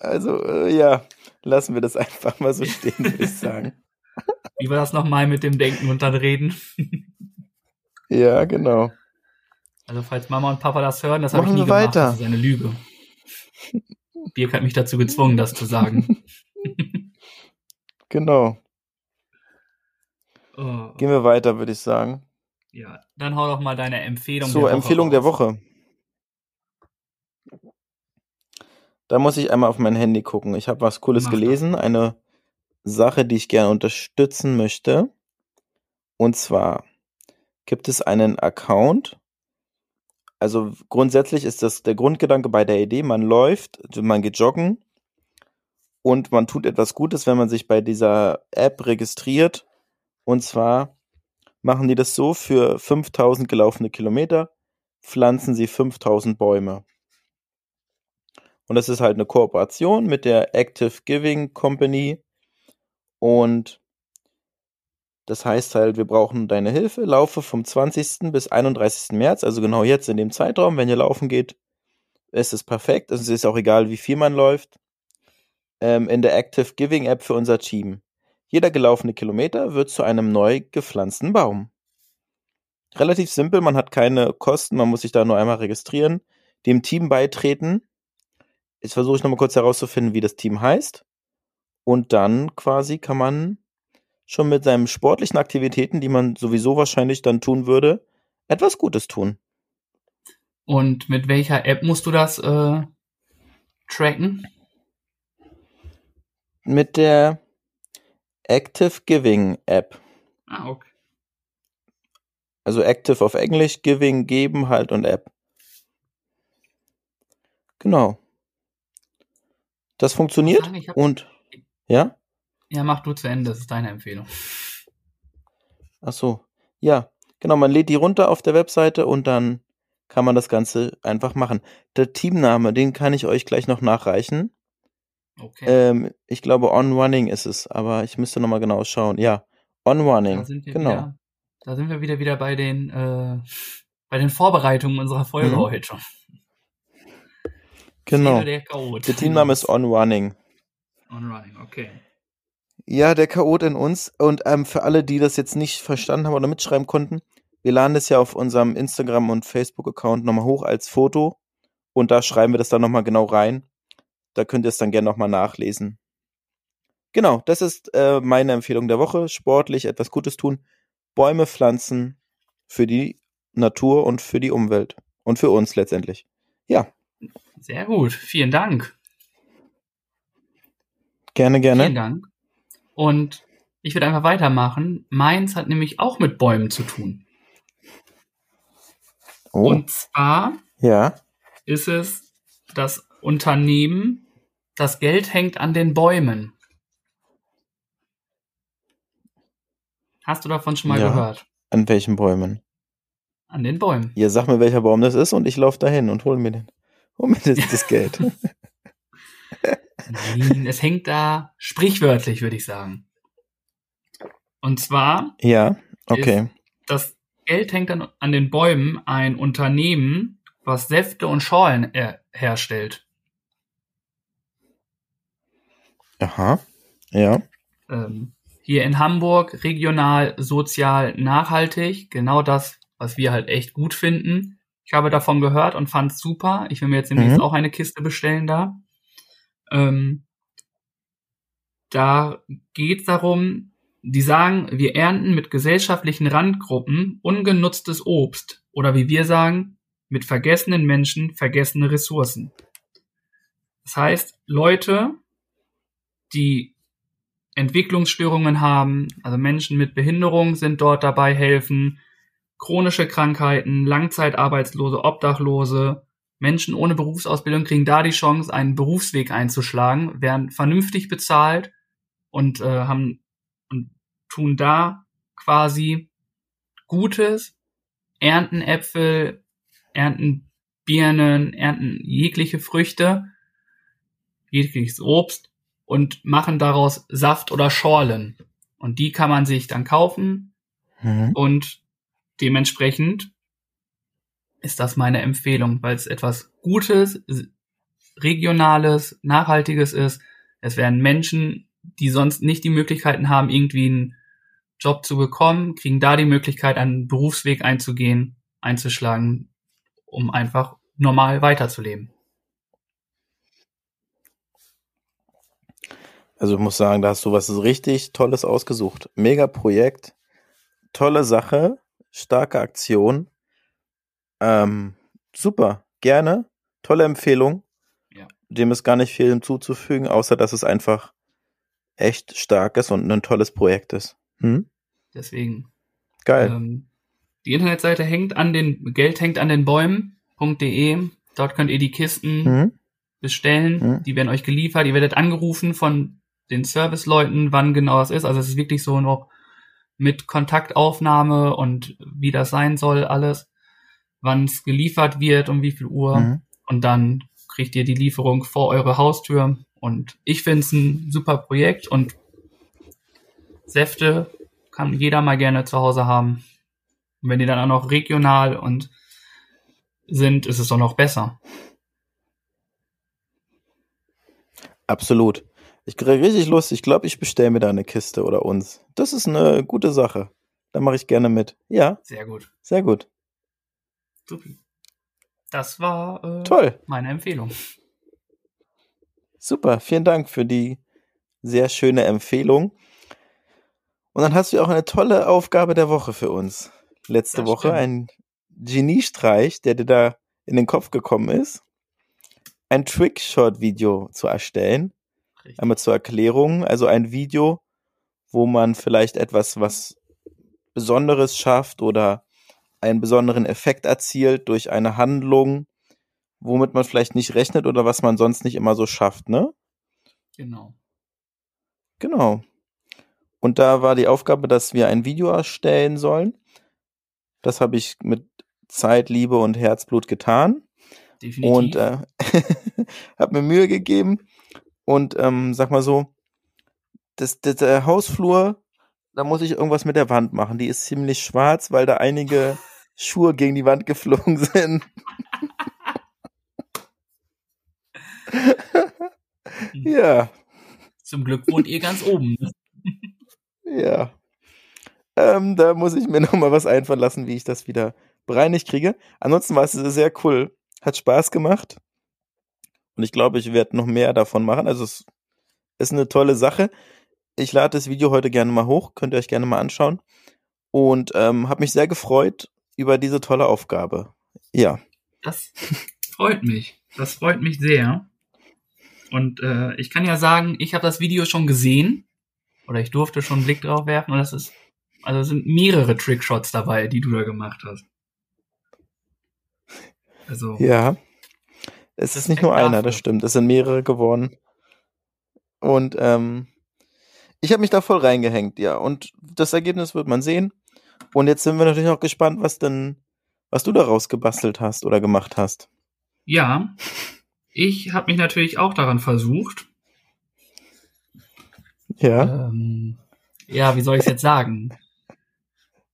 Also, äh, ja, lassen wir das einfach mal so stehen, würde ich sagen. *laughs* Wie war das nochmal mit dem Denken und dann Reden? *laughs* ja, genau. Also falls Mama und Papa das hören, das habe ich nie gemacht. Weiter. Das ist eine Lüge. Birk hat mich dazu gezwungen, das zu sagen. genau. Oh. Gehen wir weiter, würde ich sagen. Ja, dann hau doch mal deine Empfehlung so, der Woche Empfehlung der Woche. Da muss ich einmal auf mein Handy gucken. Ich habe was Cooles Mach gelesen. Das. Eine Sache, die ich gerne unterstützen möchte. Und zwar gibt es einen Account. Also grundsätzlich ist das der Grundgedanke bei der Idee, man läuft, man geht joggen und man tut etwas Gutes, wenn man sich bei dieser App registriert. Und zwar machen die das so, für 5000 gelaufene Kilometer pflanzen sie 5000 Bäume. Und das ist halt eine Kooperation mit der Active Giving Company. Und das heißt halt, wir brauchen deine Hilfe. Laufe vom 20. bis 31. März, also genau jetzt in dem Zeitraum. Wenn ihr laufen geht, ist es perfekt. Also es ist auch egal, wie viel man läuft. Ähm, in der Active Giving App für unser Team. Jeder gelaufene Kilometer wird zu einem neu gepflanzten Baum. Relativ simpel, man hat keine Kosten, man muss sich da nur einmal registrieren, dem Team beitreten. Jetzt versuche ich nochmal kurz herauszufinden, wie das Team heißt. Und dann quasi kann man schon mit seinen sportlichen Aktivitäten, die man sowieso wahrscheinlich dann tun würde, etwas Gutes tun. Und mit welcher App musst du das äh, tracken? Mit der Active Giving App. Ah, okay. Also Active auf Englisch, Giving, geben halt und App. Genau. Das funktioniert sagen, und ja? Ja, mach du zu Ende, das ist deine Empfehlung. Ach so. Ja, genau, man lädt die runter auf der Webseite und dann kann man das Ganze einfach machen. Der Teamname, den kann ich euch gleich noch nachreichen. Okay. Ähm, ich glaube, On Running ist es, aber ich müsste nochmal genau schauen. Ja, On Running. genau. Wieder, da sind wir wieder wieder bei den äh, bei den Vorbereitungen unserer Folge mhm. heute schon. Genau. Der, der Teamname ist On Running. On Running, okay. Ja, der Chaot in uns. Und ähm, für alle, die das jetzt nicht verstanden haben oder mitschreiben konnten, wir laden das ja auf unserem Instagram- und Facebook-Account nochmal hoch als Foto. Und da schreiben wir das dann nochmal genau rein. Da könnt ihr es dann gerne nochmal nachlesen. Genau, das ist äh, meine Empfehlung der Woche. Sportlich etwas Gutes tun. Bäume pflanzen für die Natur und für die Umwelt. Und für uns letztendlich. Ja. Sehr gut. Vielen Dank. Gerne, gerne. Vielen Dank. Und ich würde einfach weitermachen. Meins hat nämlich auch mit Bäumen zu tun. Oh. Und zwar ja. ist es das Unternehmen das Geld hängt an den Bäumen. Hast du davon schon mal ja. gehört? An welchen Bäumen? An den Bäumen. Ja, sag mir, welcher Baum das ist und ich laufe dahin und hol mir den. Hol mir das, das Geld. *laughs* Nein, es hängt da sprichwörtlich, würde ich sagen. Und zwar. Ja, okay. Das Geld hängt dann an den Bäumen ein Unternehmen, was Säfte und Schorlen herstellt. Aha, ja. Ähm, hier in Hamburg regional, sozial, nachhaltig. Genau das, was wir halt echt gut finden. Ich habe davon gehört und fand es super. Ich will mir jetzt demnächst mhm. auch eine Kiste bestellen da. Ähm, da geht es darum, die sagen, wir ernten mit gesellschaftlichen Randgruppen ungenutztes Obst oder wie wir sagen, mit vergessenen Menschen vergessene Ressourcen. Das heißt, Leute, die Entwicklungsstörungen haben, also Menschen mit Behinderung sind dort dabei helfen, chronische Krankheiten, Langzeitarbeitslose, Obdachlose, Menschen ohne Berufsausbildung kriegen da die Chance, einen Berufsweg einzuschlagen, werden vernünftig bezahlt und äh, haben und tun da quasi Gutes, ernten Äpfel, ernten Birnen, ernten jegliche Früchte, jegliches Obst und machen daraus Saft oder Schorlen. Und die kann man sich dann kaufen mhm. und dementsprechend ist das meine Empfehlung, weil es etwas Gutes, Regionales, Nachhaltiges ist. Es werden Menschen, die sonst nicht die Möglichkeiten haben, irgendwie einen Job zu bekommen, kriegen da die Möglichkeit, einen Berufsweg einzugehen, einzuschlagen, um einfach normal weiterzuleben. Also ich muss sagen, da hast du was richtig Tolles ausgesucht. Mega Projekt, tolle Sache, starke Aktion. Ähm, super, gerne, tolle Empfehlung. Ja. Dem ist gar nicht viel hinzuzufügen, außer dass es einfach echt stark ist und ein tolles Projekt ist. Hm? Deswegen Geil. Ähm, die Internetseite hängt an den, Geld hängt an den Bäumen.de. Dort könnt ihr die Kisten mhm. bestellen. Mhm. Die werden euch geliefert. Ihr werdet angerufen von den Serviceleuten, wann genau es ist. Also es ist wirklich so noch mit Kontaktaufnahme und wie das sein soll, alles, wann es geliefert wird, um wie viel Uhr. Mhm. Und dann kriegt ihr die Lieferung vor eure Haustür. Und ich finde es ein super Projekt und Säfte kann jeder mal gerne zu Hause haben. Und wenn die dann auch noch regional und sind, ist es doch noch besser. Absolut. Ich kriege richtig Lust. Ich glaube, ich bestelle mir da eine Kiste oder uns. Das ist eine gute Sache. Da mache ich gerne mit. Ja. Sehr gut. Sehr gut. Super. Das war äh, Toll. meine Empfehlung. Super. Vielen Dank für die sehr schöne Empfehlung. Und dann hast du auch eine tolle Aufgabe der Woche für uns. Letzte das Woche stimmt. ein Geniestreich, der dir da in den Kopf gekommen ist, ein Trickshot-Video zu erstellen. Richtig. Einmal zur Erklärung, also ein Video, wo man vielleicht etwas, was Besonderes schafft oder einen besonderen Effekt erzielt durch eine Handlung, womit man vielleicht nicht rechnet oder was man sonst nicht immer so schafft, ne? Genau. Genau. Und da war die Aufgabe, dass wir ein Video erstellen sollen. Das habe ich mit Zeit, Liebe und Herzblut getan. Definitiv. Und äh, *laughs* habe mir Mühe gegeben. Und ähm, sag mal so, das, das, der Hausflur, da muss ich irgendwas mit der Wand machen. Die ist ziemlich schwarz, weil da einige *laughs* Schuhe gegen die Wand geflogen sind. *laughs* ja. Zum Glück wohnt ihr ganz oben. Ne? *laughs* ja. Ähm, da muss ich mir nochmal was einfallen lassen, wie ich das wieder bereinigt kriege. Ansonsten war es sehr cool. Hat Spaß gemacht. Und ich glaube, ich werde noch mehr davon machen. Also es ist eine tolle Sache. Ich lade das Video heute gerne mal hoch. Könnt ihr euch gerne mal anschauen. Und ähm, habe mich sehr gefreut über diese tolle Aufgabe. Ja. Das freut mich. Das freut mich sehr. Und äh, ich kann ja sagen, ich habe das Video schon gesehen. Oder ich durfte schon einen Blick drauf werfen. Und das ist, also es sind mehrere Trickshots dabei, die du da gemacht hast. Also. Ja. Es ist nicht nur einer, das stimmt. Es sind mehrere geworden. Und ähm, ich habe mich da voll reingehängt, ja. Und das Ergebnis wird man sehen. Und jetzt sind wir natürlich auch gespannt, was denn, was du daraus gebastelt hast oder gemacht hast. Ja, ich habe mich natürlich auch daran versucht. Ja. Ähm, ja, wie soll ich es jetzt sagen?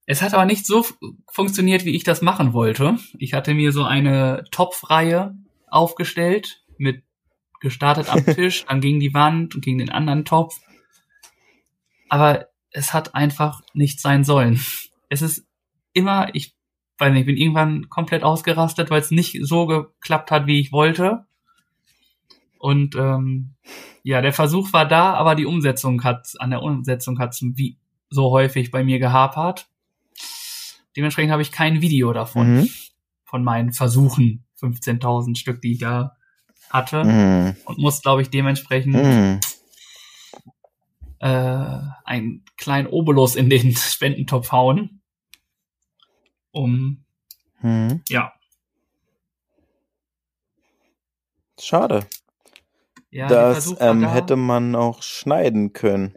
Es hat aber nicht so funktioniert, wie ich das machen wollte. Ich hatte mir so eine Topfreihe aufgestellt mit gestartet am *laughs* Tisch, dann gegen die Wand und gegen den anderen Topf. Aber es hat einfach nicht sein sollen. Es ist immer, ich weiß nicht, ich bin irgendwann komplett ausgerastet, weil es nicht so geklappt hat, wie ich wollte. Und ähm, ja, der Versuch war da, aber die Umsetzung hat, an der Umsetzung hat wie so häufig bei mir gehapert. Dementsprechend habe ich kein Video davon, mhm. von meinen Versuchen, 15.000 Stück, die ich da hatte. Mhm. Und muss, glaube ich, dementsprechend mhm. äh, einen kleinen Obolus in den *laughs* Spendentopf hauen. Um, mhm. ja. Schade. Ja, das ähm, da. hätte man auch schneiden können.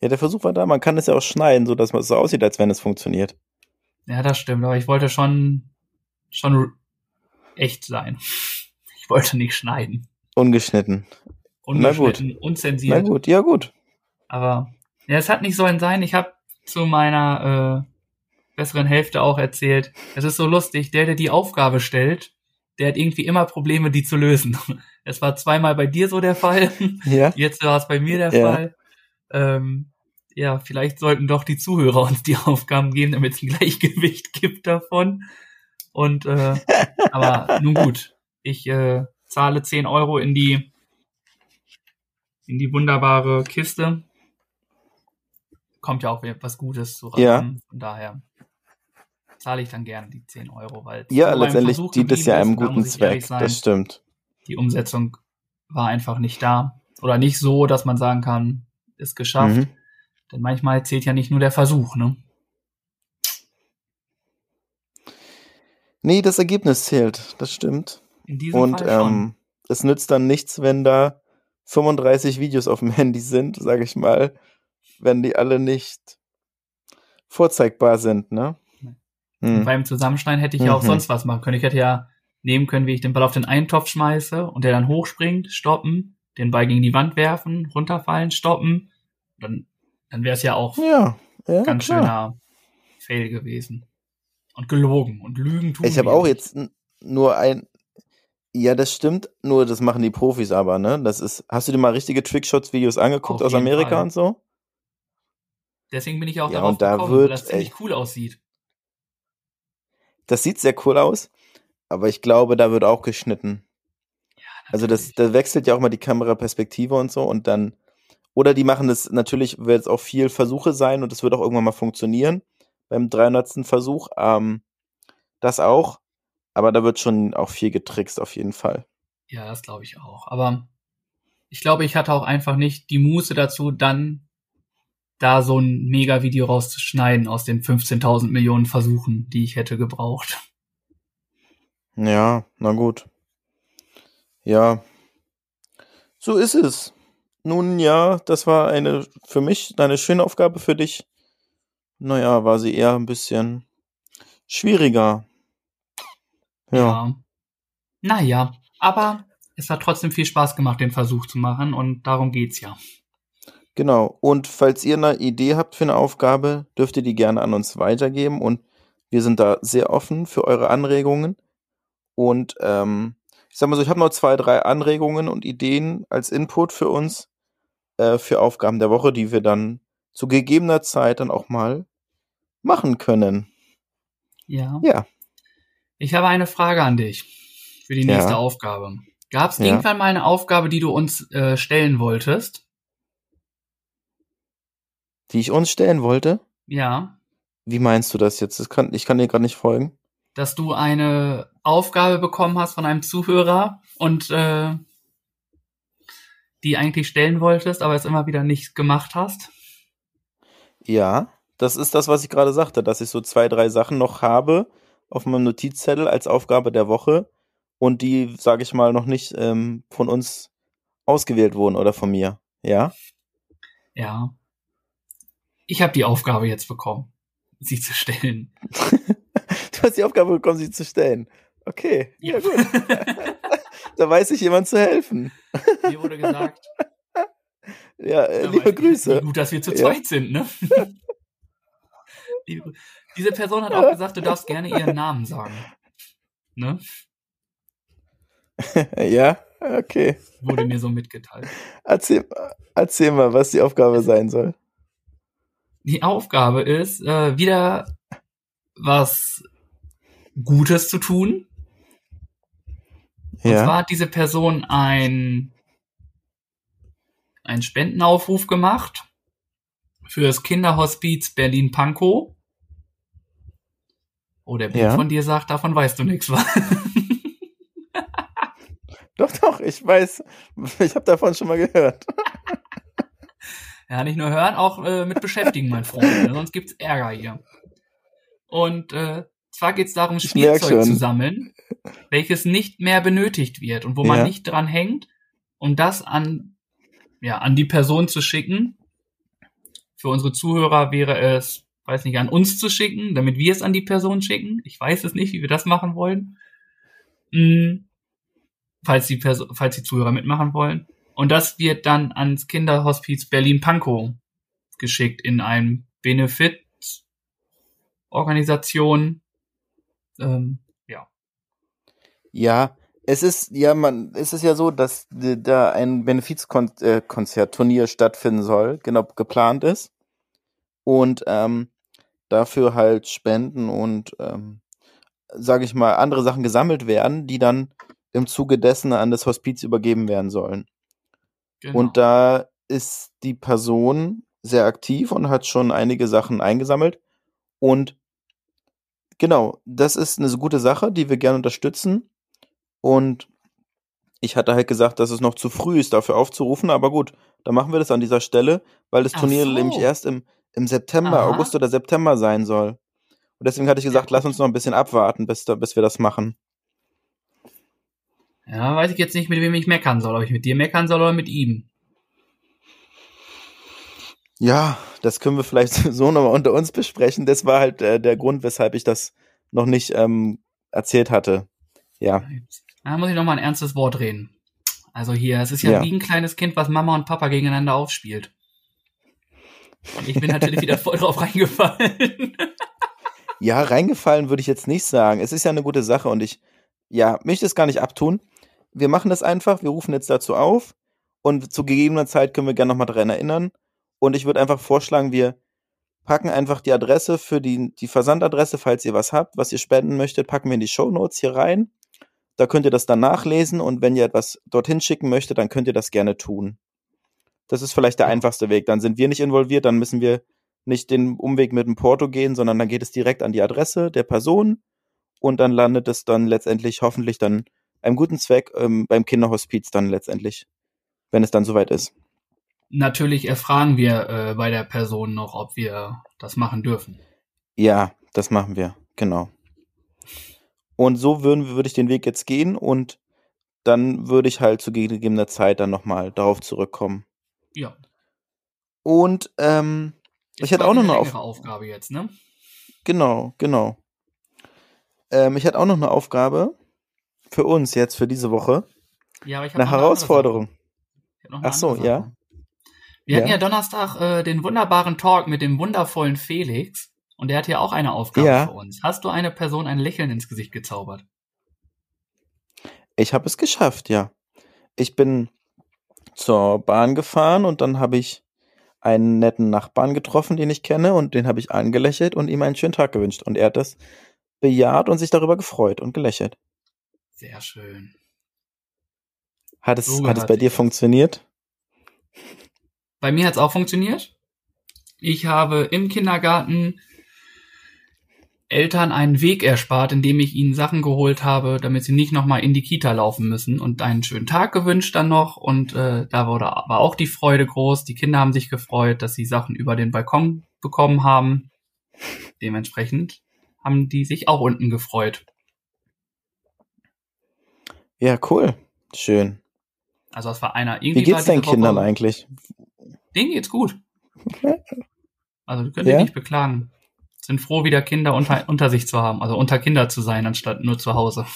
Ja, der Versuch war da. Man kann es ja auch schneiden, so dass es so aussieht, als wenn es funktioniert. Ja, das stimmt, aber ich wollte schon, schon echt sein. Ich wollte nicht schneiden. Ungeschnitten. Ungeschnitten, Na unzensiert. Na gut, ja gut. Aber ja, es hat nicht sollen sein. Ich habe zu meiner äh, besseren Hälfte auch erzählt. Es ist so lustig, der, der die Aufgabe stellt, der hat irgendwie immer Probleme, die zu lösen. *laughs* Es war zweimal bei dir so der Fall. *laughs* Ja. Jetzt war es bei mir der ja. Fall. Ähm, ja, vielleicht sollten doch die Zuhörer uns die Aufgaben geben, damit es ein Gleichgewicht *laughs* gibt davon. Und äh, aber nun gut, ich äh, zahle 10 Euro in die in die wunderbare Kiste. Kommt ja auch etwas Gutes zu ran. Ja. Von daher zahle ich dann gerne die 10 Euro, weil ja, letztendlich dient es ja einem guten Zweck. Sein, das stimmt. Die Umsetzung war einfach nicht da oder nicht so, dass man sagen kann, ist geschafft. Mhm. Denn manchmal zählt ja nicht nur der Versuch, ne? Nee, das Ergebnis zählt, das stimmt. In diesem Und Fall schon. ähm, es nützt dann nichts, wenn da 35 Videos auf dem *laughs* Handy sind, sage ich mal, wenn die alle nicht vorzeigbar sind, ne? Hm. Beim Zusammenschneiden hätte ich ja auch mhm. sonst was machen können. Ich hätte ja nehmen können, wie ich den Ball auf den Eintopf schmeiße und der dann hochspringt, stoppen, den Ball gegen die Wand werfen, runterfallen, stoppen. Dann, dann wäre es ja auch ja, ja, ganz klar. schöner Fail gewesen. Und gelogen und Lügen tun. Ich habe auch jetzt nur ein. Ja, das stimmt, nur das machen die Profis aber, ne? Das ist. Hast du dir mal richtige Trickshots-Videos angeguckt aus Amerika Fall. und so? Deswegen bin ich auch ja, darauf und da gekommen, wird weil das ziemlich echt, cool aussieht. Das sieht sehr cool aus, aber ich glaube, da wird auch geschnitten. Ja, also das, da wechselt ja auch mal die Kameraperspektive und so und dann, oder die machen das, natürlich wird es auch viel Versuche sein und es wird auch irgendwann mal funktionieren beim 300. Versuch. Ähm, das auch, aber da wird schon auch viel getrickst auf jeden Fall. Ja, das glaube ich auch. Aber ich glaube, ich hatte auch einfach nicht die Muße dazu, dann da so ein Mega-Video rauszuschneiden aus den 15.000 Millionen Versuchen, die ich hätte gebraucht. Ja, na gut. Ja, so ist es. Nun ja, das war eine für mich eine schöne Aufgabe für dich. Naja, war sie eher ein bisschen schwieriger. Ja. ja. Naja, aber es hat trotzdem viel Spaß gemacht, den Versuch zu machen und darum geht's ja. Genau. Und falls ihr eine Idee habt für eine Aufgabe, dürft ihr die gerne an uns weitergeben und wir sind da sehr offen für eure Anregungen. Und ähm, ich sag mal so, ich habe noch zwei, drei Anregungen und Ideen als Input für uns äh, für Aufgaben der Woche, die wir dann zu gegebener Zeit dann auch mal machen können. Ja. Ja. Ich habe eine Frage an dich für die nächste ja. Aufgabe. Gab es ja. irgendwann mal eine Aufgabe, die du uns äh, stellen wolltest? Die ich uns stellen wollte? Ja. Wie meinst du das jetzt? Das kann, ich kann dir gerade nicht folgen. Dass du eine Aufgabe bekommen hast von einem Zuhörer und äh, die eigentlich stellen wolltest, aber es immer wieder nicht gemacht hast? Ja, das ist das, was ich gerade sagte, dass ich so zwei, drei Sachen noch habe auf meinem Notizzettel als Aufgabe der Woche und die, sage ich mal, noch nicht ähm, von uns ausgewählt wurden oder von mir. Ja? Ja. Ich habe die Aufgabe jetzt bekommen, sie zu stellen. *laughs* du hast die Aufgabe bekommen, sie zu stellen. Okay, ja, ja gut. *laughs* *laughs* da weiß ich jemand zu helfen. Mir wurde gesagt. Ja, äh, liebe Grüße. Wie gut, dass wir zu zweit sind, ne? *laughs* Diese Person hat auch gesagt, du darfst gerne ihren Namen sagen. Ne? *laughs* ja, okay. Wurde mir so mitgeteilt. Erzähl, erzähl mal, was die Aufgabe sein soll die Aufgabe ist, äh, wieder was Gutes zu tun. Ja. Und zwar hat diese Person ein, einen Spendenaufruf gemacht für das Kinderhospiz Berlin-Pankow. Oh, der Bild ja. von dir sagt, davon weißt du nichts, was? *laughs* doch, doch, ich weiß. Ich habe davon schon mal gehört. *laughs* Ja, nicht nur hören, auch äh, mit beschäftigen, mein Freund. sonst gibt's Ärger hier. Und äh, zwar geht's darum, Spielzeug zu sammeln, welches nicht mehr benötigt wird und wo man nicht dran hängt, um das an, ja, an die Person zu schicken. Für unsere Zuhörer wäre es, weiß nicht, an uns zu schicken, damit wir es an die Person schicken. Ich weiß es nicht, wie wir das machen wollen. Hm, falls die Person, falls die Zuhörer mitmachen wollen. Und das wird dann ans Kinderhospiz Berlin-Pankow geschickt in einem Benefit-Organisation. Ähm, ja. Ja, es ist ja man, es ist ja so, dass da ein Benefizkonzert, Turnier stattfinden soll, genau geplant ist und ähm, dafür halt Spenden und ähm, sage ich mal andere Sachen gesammelt werden, die dann im Zuge dessen an das Hospiz übergeben werden sollen. Genau. Und da ist die Person sehr aktiv und hat schon einige Sachen eingesammelt. Und genau, das ist eine gute Sache, die wir gerne unterstützen. Und ich hatte halt gesagt, dass es noch zu früh ist, dafür aufzurufen, aber gut, dann machen wir das an dieser Stelle, weil das Ach Turnier so. nämlich erst im, im September, Aha. August oder September sein soll. Und deswegen hatte ich gesagt, lass uns noch ein bisschen abwarten, bis, da, bis wir das machen. Ja, weiß ich jetzt nicht, mit wem ich meckern soll. Ob ich mit dir meckern soll oder mit ihm. Ja, das können wir vielleicht *laughs* so nochmal unter uns besprechen. Das war halt äh, der Grund, weshalb ich das noch nicht ähm, erzählt hatte. Ja. Da muss ich nochmal ein ernstes Wort reden. Also hier, es ist ja, ja, wie ein kleines Kind, was Mama und Papa gegeneinander aufspielt. Und ich bin natürlich wieder voll drauf reingefallen. *laughs* ja, reingefallen würde ich jetzt nicht sagen. Es ist ja eine gute Sache und ich, ja, möchte es gar nicht abtun. Wir machen das einfach, wir rufen jetzt dazu auf und zu gegebener Zeit können wir gerne nochmal daran erinnern. Und ich würde einfach vorschlagen, wir packen einfach die Adresse für die, die Versandadresse, falls ihr was habt, was ihr spenden möchtet, packen wir in die Show Notes hier rein. Da könnt ihr das dann nachlesen und wenn ihr etwas dorthin schicken möchtet, dann könnt ihr das gerne tun. Das ist vielleicht der einfachste Weg. Dann sind wir nicht involviert, dann müssen wir nicht den Umweg mit dem Porto gehen, sondern dann geht es direkt an die Adresse der Person und dann landet es dann letztendlich hoffentlich dann einem guten Zweck ähm, beim Kinderhospiz dann letztendlich, wenn es dann soweit ist. Natürlich erfragen wir äh, bei der Person noch, ob wir das machen dürfen. Ja, das machen wir, genau. Und so würden, würde ich den Weg jetzt gehen und dann würde ich halt zu gegebener Zeit dann nochmal darauf zurückkommen. Ja. Und ähm, ich hätte auch noch eine Auf Aufgabe jetzt, ne? Genau, genau. Ähm, ich hätte auch noch eine Aufgabe für uns jetzt für diese Woche. Ja, aber ich habe eine Herausforderung. Eine Ach so, ja. Wir ja. hatten ja Donnerstag äh, den wunderbaren Talk mit dem wundervollen Felix. Und er hat ja auch eine Aufgabe ja. für uns. Hast du eine Person ein Lächeln ins Gesicht gezaubert? Ich habe es geschafft, ja. Ich bin zur Bahn gefahren und dann habe ich einen netten Nachbarn getroffen, den ich kenne, und den habe ich angelächelt und ihm einen schönen Tag gewünscht. Und er hat das bejaht und sich darüber gefreut und gelächelt. Sehr schön. Hat es, so hat es bei dir funktioniert? Bei mir hat es auch funktioniert. Ich habe im Kindergarten Eltern einen Weg erspart, indem ich ihnen Sachen geholt habe, damit sie nicht nochmal in die Kita laufen müssen und einen schönen Tag gewünscht dann noch und äh, da wurde, war auch die Freude groß. Die Kinder haben sich gefreut, dass sie Sachen über den Balkon bekommen haben. Dementsprechend haben die sich auch unten gefreut. Ja, cool. Schön. Also es war einer irgendwie. Wie geht's deinen Kindern eigentlich? Denen geht's gut. *laughs* Also die können ja? sich nicht beklagen sind froh, wieder Kinder unter, *laughs* unter sich zu haben, also unter Kinder zu sein, anstatt nur zu Hause.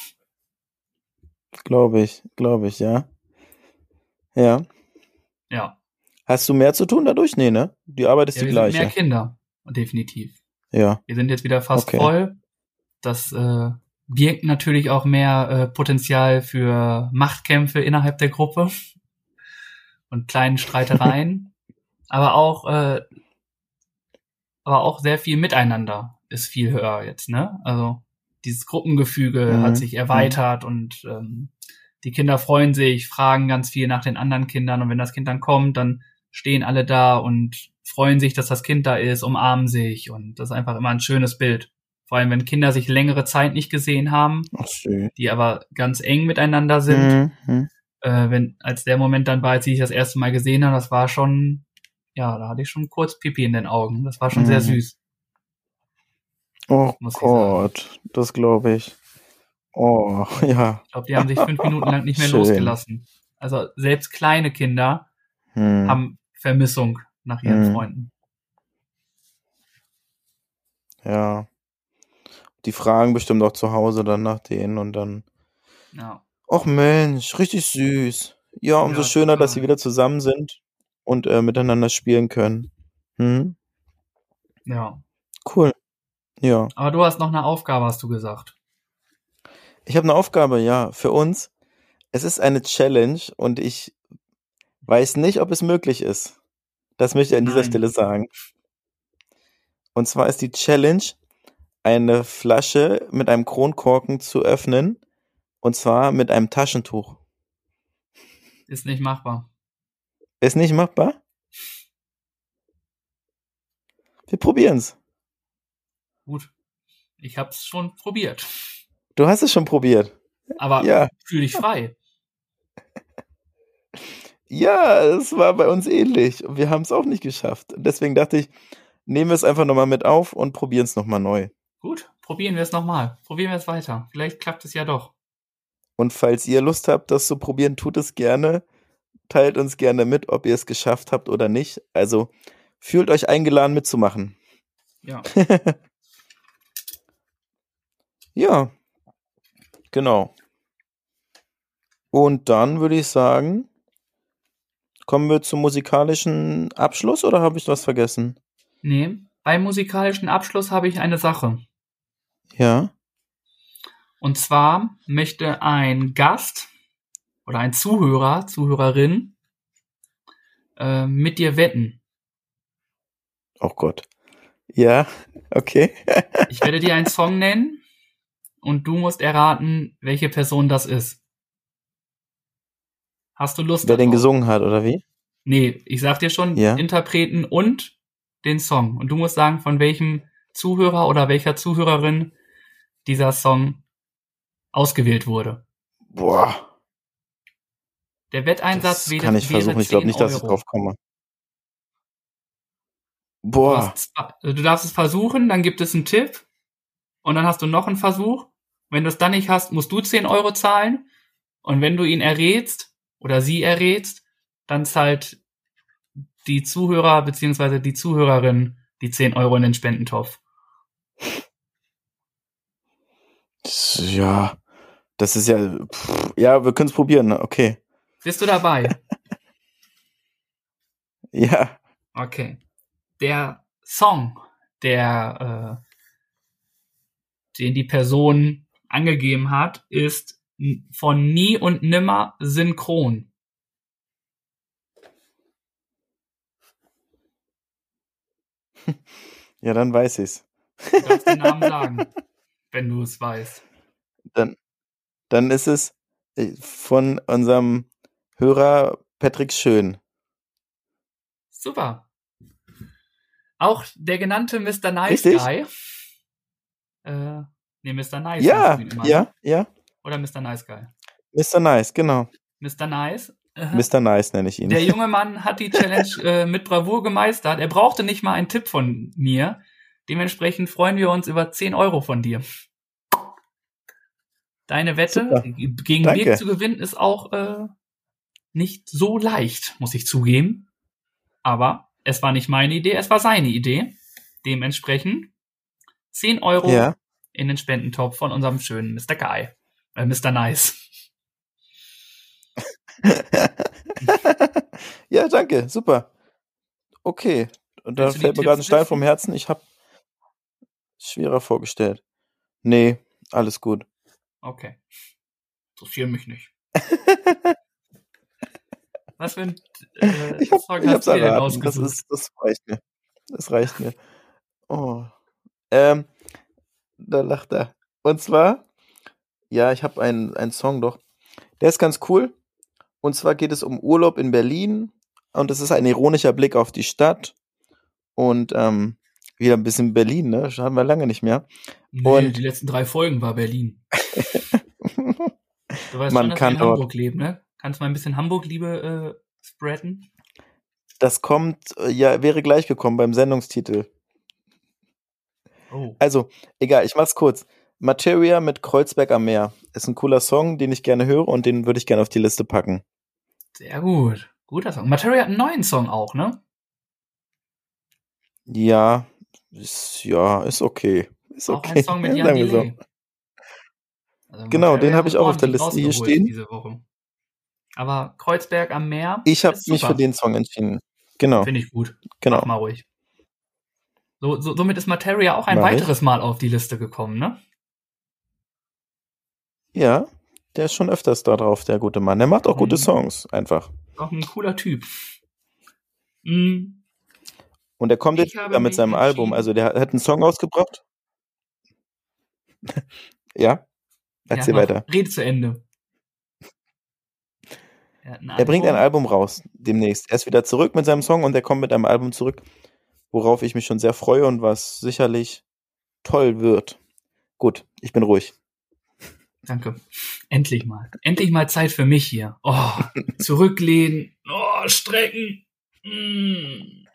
Glaube ich, glaube ich, ja. Ja. Ja. Hast du mehr zu tun dadurch? Nee, ne? Die Arbeit ist ja, die gleiche. mehr Kinder, definitiv. Ja. Wir sind jetzt wieder fast okay. voll. Das äh, birgt natürlich auch mehr äh, Potenzial für Machtkämpfe innerhalb der Gruppe *laughs* und kleinen Streitereien. *laughs* aber auch äh, aber auch sehr viel Miteinander ist viel höher jetzt, ne? Also dieses Gruppengefüge mhm. hat sich erweitert mhm. und ähm, die Kinder freuen sich, fragen ganz viel nach den anderen Kindern und wenn das Kind dann kommt, dann stehen alle da und freuen sich, dass das Kind da ist, umarmen sich und das ist einfach immer ein schönes Bild. Vor allem, wenn Kinder sich längere Zeit nicht gesehen haben, Ach, die aber ganz eng miteinander sind. Mhm. Äh, wenn, als der Moment dann war, als ich das erste Mal gesehen habe, das war schon ja, da hatte ich schon kurz Pipi in den Augen. Das war schon mhm. sehr süß. Oh Gott, das glaube ich. Oh, *laughs* ja. Ich glaube, die haben sich fünf Minuten lang nicht mehr losgelassen. Also selbst kleine Kinder hm. haben Vermissung nach ihren hm. Freunden. Ja. Die fragen bestimmt auch zu Hause dann nach denen und dann. Ja. Och Mensch, richtig süß. Ja, umso ja, schöner, dass sie wieder zusammen sind und äh, miteinander spielen können. Hm? Ja. Cool. Ja. Aber du hast noch eine Aufgabe, hast du gesagt. Ich habe eine Aufgabe, ja, für uns. Es ist eine Challenge und ich weiß nicht, ob es möglich ist. Das möchte ich an dieser Nein. Stelle sagen. Und zwar ist die Challenge, eine Flasche mit einem Kronkorken zu öffnen. Und zwar mit einem Taschentuch. Ist nicht machbar. Ist nicht machbar? Wir probieren's. Gut. Ich hab's schon probiert. Du hast es schon probiert. Aber ja. fühl dich frei. Ja, es war bei uns ähnlich. Wir haben es auch nicht geschafft. Deswegen dachte ich, nehmen wir es einfach nochmal mit auf und probieren es nochmal neu. Gut, probieren wir es nochmal. Probieren wir es weiter. Vielleicht klappt es ja doch. Und falls ihr Lust habt, das zu probieren, tut es gerne. Teilt uns gerne mit, ob ihr es geschafft habt oder nicht. Also fühlt euch eingeladen mitzumachen. Ja. *laughs* ja. Genau. Und dann würde ich sagen, kommen wir zum musikalischen Abschluss oder habe ich was vergessen? Nee, beim musikalischen Abschluss habe ich eine Sache. Ja. Und zwar möchte ein Gast oder ein Zuhörer, Zuhörerin äh, mit dir wetten. Oh Gott. Ja, okay. *laughs* ich werde dir einen Song nennen und du musst erraten, welche Person das ist. Hast du Lust? Wer darauf? den gesungen hat, oder wie? Nee, ich sag dir schon ja. Interpreten und den Song. Und du musst sagen, von welchem Zuhörer oder welcher Zuhörerin dieser Song ausgewählt wurde. Boah. Der Wetteinsatz das kann ich versuchen. Ich glaube nicht, dass ich drauf komme. Boah. Du, also du, darfst es versuchen, dann gibt es einen Tipp und dann hast du noch einen Versuch. Wenn du es dann nicht hast, musst du 10 Euro zahlen. Und wenn du ihn errätst oder sie errätst, dann zahlt die Zuhörer beziehungsweise die Zuhörerin die 10 Euro in den Spendentopf. Ja, das ist ja, pff, ja, wir können es probieren, ne? okay. Bist du dabei? *laughs* ja. Okay. Der Song, der, äh, den die Person angegeben hat, ist von Nie und Nimmer synchron. *laughs* Ja, dann weiß ich's. Du darfst den Namen sagen, *laughs* wenn du es weißt. Dann, dann ist es äh, von unserem Hörer Patrick Schön. Super. Auch der genannte Mr. Nice Richtig? Guy. Äh, nee, Mr. Nice. Ja, ja, ne? ja. Oder Mr. Nice Guy. Mr. Nice, genau. Mr. Nice. Mr. Nice nenne ich ihn. Der junge Mann hat die Challenge *laughs* äh, mit Bravour gemeistert. Er brauchte nicht mal einen Tipp von mir. Dementsprechend freuen wir uns über 10 Euro von dir. Deine Wette Super. gegen Danke. Weg zu gewinnen ist auch äh, nicht so leicht, muss ich zugeben. Aber es war nicht meine Idee, es war seine Idee. Dementsprechend 10 Euro ja. in den Spendentopf von unserem schönen Mr. Guy. Äh, Mr. Nice. *laughs* ja, danke, super. Okay. Und da fällt mir gerade ein Stein vom Herzen. Ich habe schwerer vorgestellt. Nee, alles gut. Okay. Interessieren mich nicht. *laughs* Was für ein äh, ich hab, Song ich hast du dir denn ausgesucht? Das, ist, das reicht mir. Das reicht mir. Oh. Ähm, da lacht er. Und zwar, ja, ich habe einen, einen Song doch. Der ist ganz cool. Und zwar geht es um Urlaub in Berlin. Und es ist ein ironischer Blick auf die Stadt. Und ähm, wieder ein bisschen Berlin, ne? Das haben wir lange nicht mehr. Nee, und die letzten drei Folgen war Berlin. *laughs* du weißt Man schon, dass kann wir in Hamburg leben, ne? Kannst du mal ein bisschen Hamburg-Liebe äh, spreaden? Das kommt, äh, ja, wäre gleich gekommen beim Sendungstitel. Oh. Also, egal, ich mach's kurz. Materia mit Kreuzberg am Meer ist ein cooler Song, den ich gerne höre und den würde ich gerne auf die Liste packen. Sehr gut. Guter Song. Materia hat einen neuen Song auch, ne? Ja, ist, ja, ist okay. Ist auch okay. ein Song mit *laughs* Jan so. also genau, den habe ich auch auf der Liste hier stehen. Diese Woche. Aber Kreuzberg am Meer. Ich habe mich für den Song entschieden. Genau. Finde ich gut. Genau. Mach mal ruhig. So, so, somit ist Materia auch ein Mach weiteres ich. Mal auf die Liste gekommen, ne? Ja, der ist schon öfters da drauf, der gute Mann. Der macht auch mhm. gute Songs, einfach. Auch ein cooler Typ. Mhm. Und er kommt jetzt wieder mit seinem Album. Also der hat einen Song ausgebracht. *laughs* ja? Erzähl ja, weiter. Rede zu Ende. Er, er bringt ein Album raus demnächst. Er ist wieder zurück mit seinem Song und er kommt mit einem Album zurück, worauf ich mich schon sehr freue und was sicherlich toll wird. Gut, ich bin ruhig. Danke. Endlich mal. Endlich mal Zeit für mich hier. Oh, *laughs* zurücklehnen. Oh, strecken. Mm.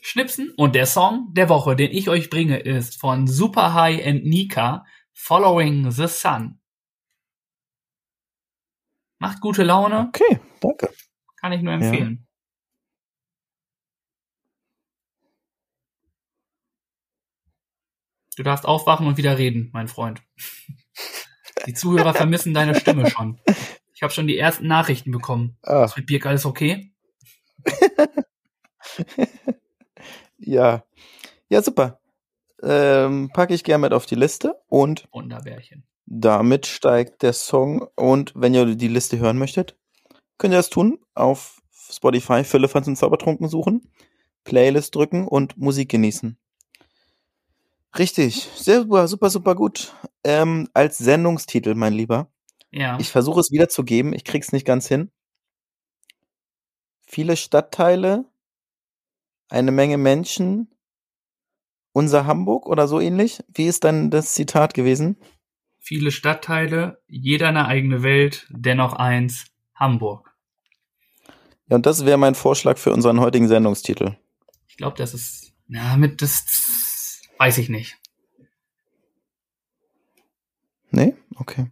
Schnipsen. Und der Song der Woche, den ich euch bringe, ist von Super High and Nika, Following the Sun. Macht gute Laune. Okay, danke. Kann ich nur empfehlen. Ja. Du darfst aufwachen und wieder reden, mein Freund. *laughs* Die Zuhörer vermissen deine Stimme schon. Ich habe schon die ersten Nachrichten bekommen. Ah. Ist mit Birk alles okay? *laughs* ja. Ja, super. Ähm, packe ich gerne mit auf die Liste und Wunderbärchen. Damit steigt der Song und wenn ihr die Liste hören möchtet, könnt ihr das tun. Auf Spotify Philippans und Zaubertrunken suchen, Playlist drücken und Musik genießen. Richtig, sehr super, super, super gut. Ähm, als Sendungstitel, mein Lieber. Ja. Ich versuche es wiederzugeben, ich krieg's nicht ganz hin. Viele Stadtteile, eine Menge Menschen, unser Hamburg oder so ähnlich. Wie ist dann das Zitat gewesen? Viele Stadtteile, jeder eine eigene Welt, dennoch eins, Hamburg. Ja, und das wäre mein Vorschlag für unseren heutigen Sendungstitel. Ich glaube, das ist, ja, mit das Weiß ich nicht. Nee? Okay.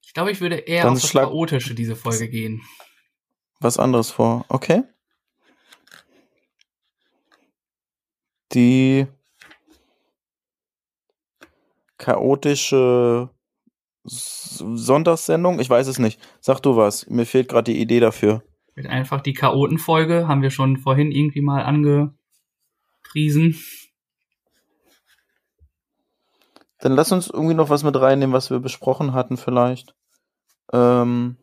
Ich glaube, ich würde eher Dann auf das Chaotische diese Folge gehen. Was anderes vor. Okay. Die chaotische Sonntagssendung? Ich weiß es nicht. Sag du was. Mir fehlt gerade die Idee dafür. Einfach die Chaotenfolge haben wir schon vorhin irgendwie mal angepriesen. Dann lass uns irgendwie noch was mit reinnehmen, was wir besprochen hatten vielleicht. Ähm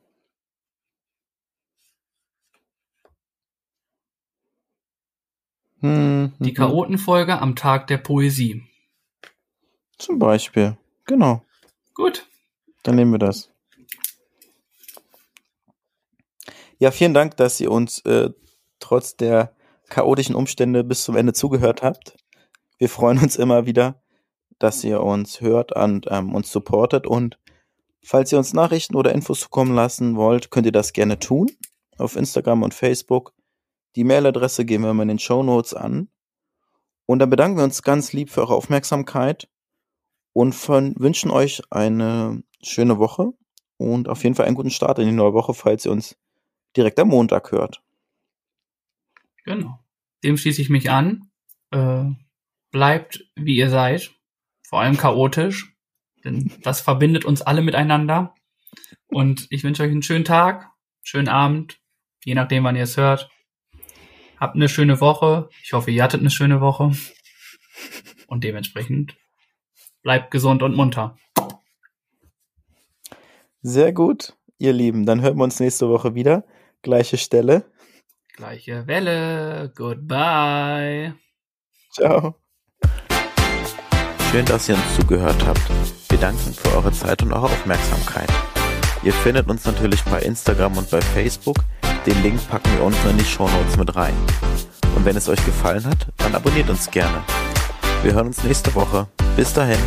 hm, Die hm, hm. Chaotenfolge am Tag der Poesie. Zum Beispiel. Genau. Gut. Dann nehmen wir das. Ja, vielen Dank, dass ihr uns äh, trotz der chaotischen Umstände bis zum Ende zugehört habt. Wir freuen uns immer wieder dass ihr uns hört und ähm, uns supportet. Und falls ihr uns Nachrichten oder Infos zukommen lassen wollt, könnt ihr das gerne tun auf Instagram und Facebook. Die Mailadresse geben wir mal in den Show Notes an. Und dann bedanken wir uns ganz lieb für eure Aufmerksamkeit und von, wünschen euch eine schöne Woche und auf jeden Fall einen guten Start in die neue Woche, falls ihr uns direkt am Montag hört. Genau. Dem schließe ich mich an. Äh, bleibt, wie ihr seid vor allem chaotisch, denn das verbindet uns alle miteinander. Und ich wünsche euch einen schönen Tag, schönen Abend, je nachdem, wann ihr es hört. Habt eine schöne Woche. Ich hoffe, ihr hattet eine schöne Woche. Und dementsprechend bleibt gesund und munter. Sehr gut, ihr Lieben. Dann hören wir uns nächste Woche wieder. Gleiche Stelle. Gleiche Welle. Goodbye. Ciao. Schön, dass ihr uns zugehört habt. Wir danken für eure Zeit und eure Aufmerksamkeit. Ihr findet uns natürlich bei Instagram und bei Facebook. Den Link packen wir unten in die Show Notes mit rein. Und wenn es euch gefallen hat, dann abonniert uns gerne. Wir hören uns nächste Woche. Bis dahin.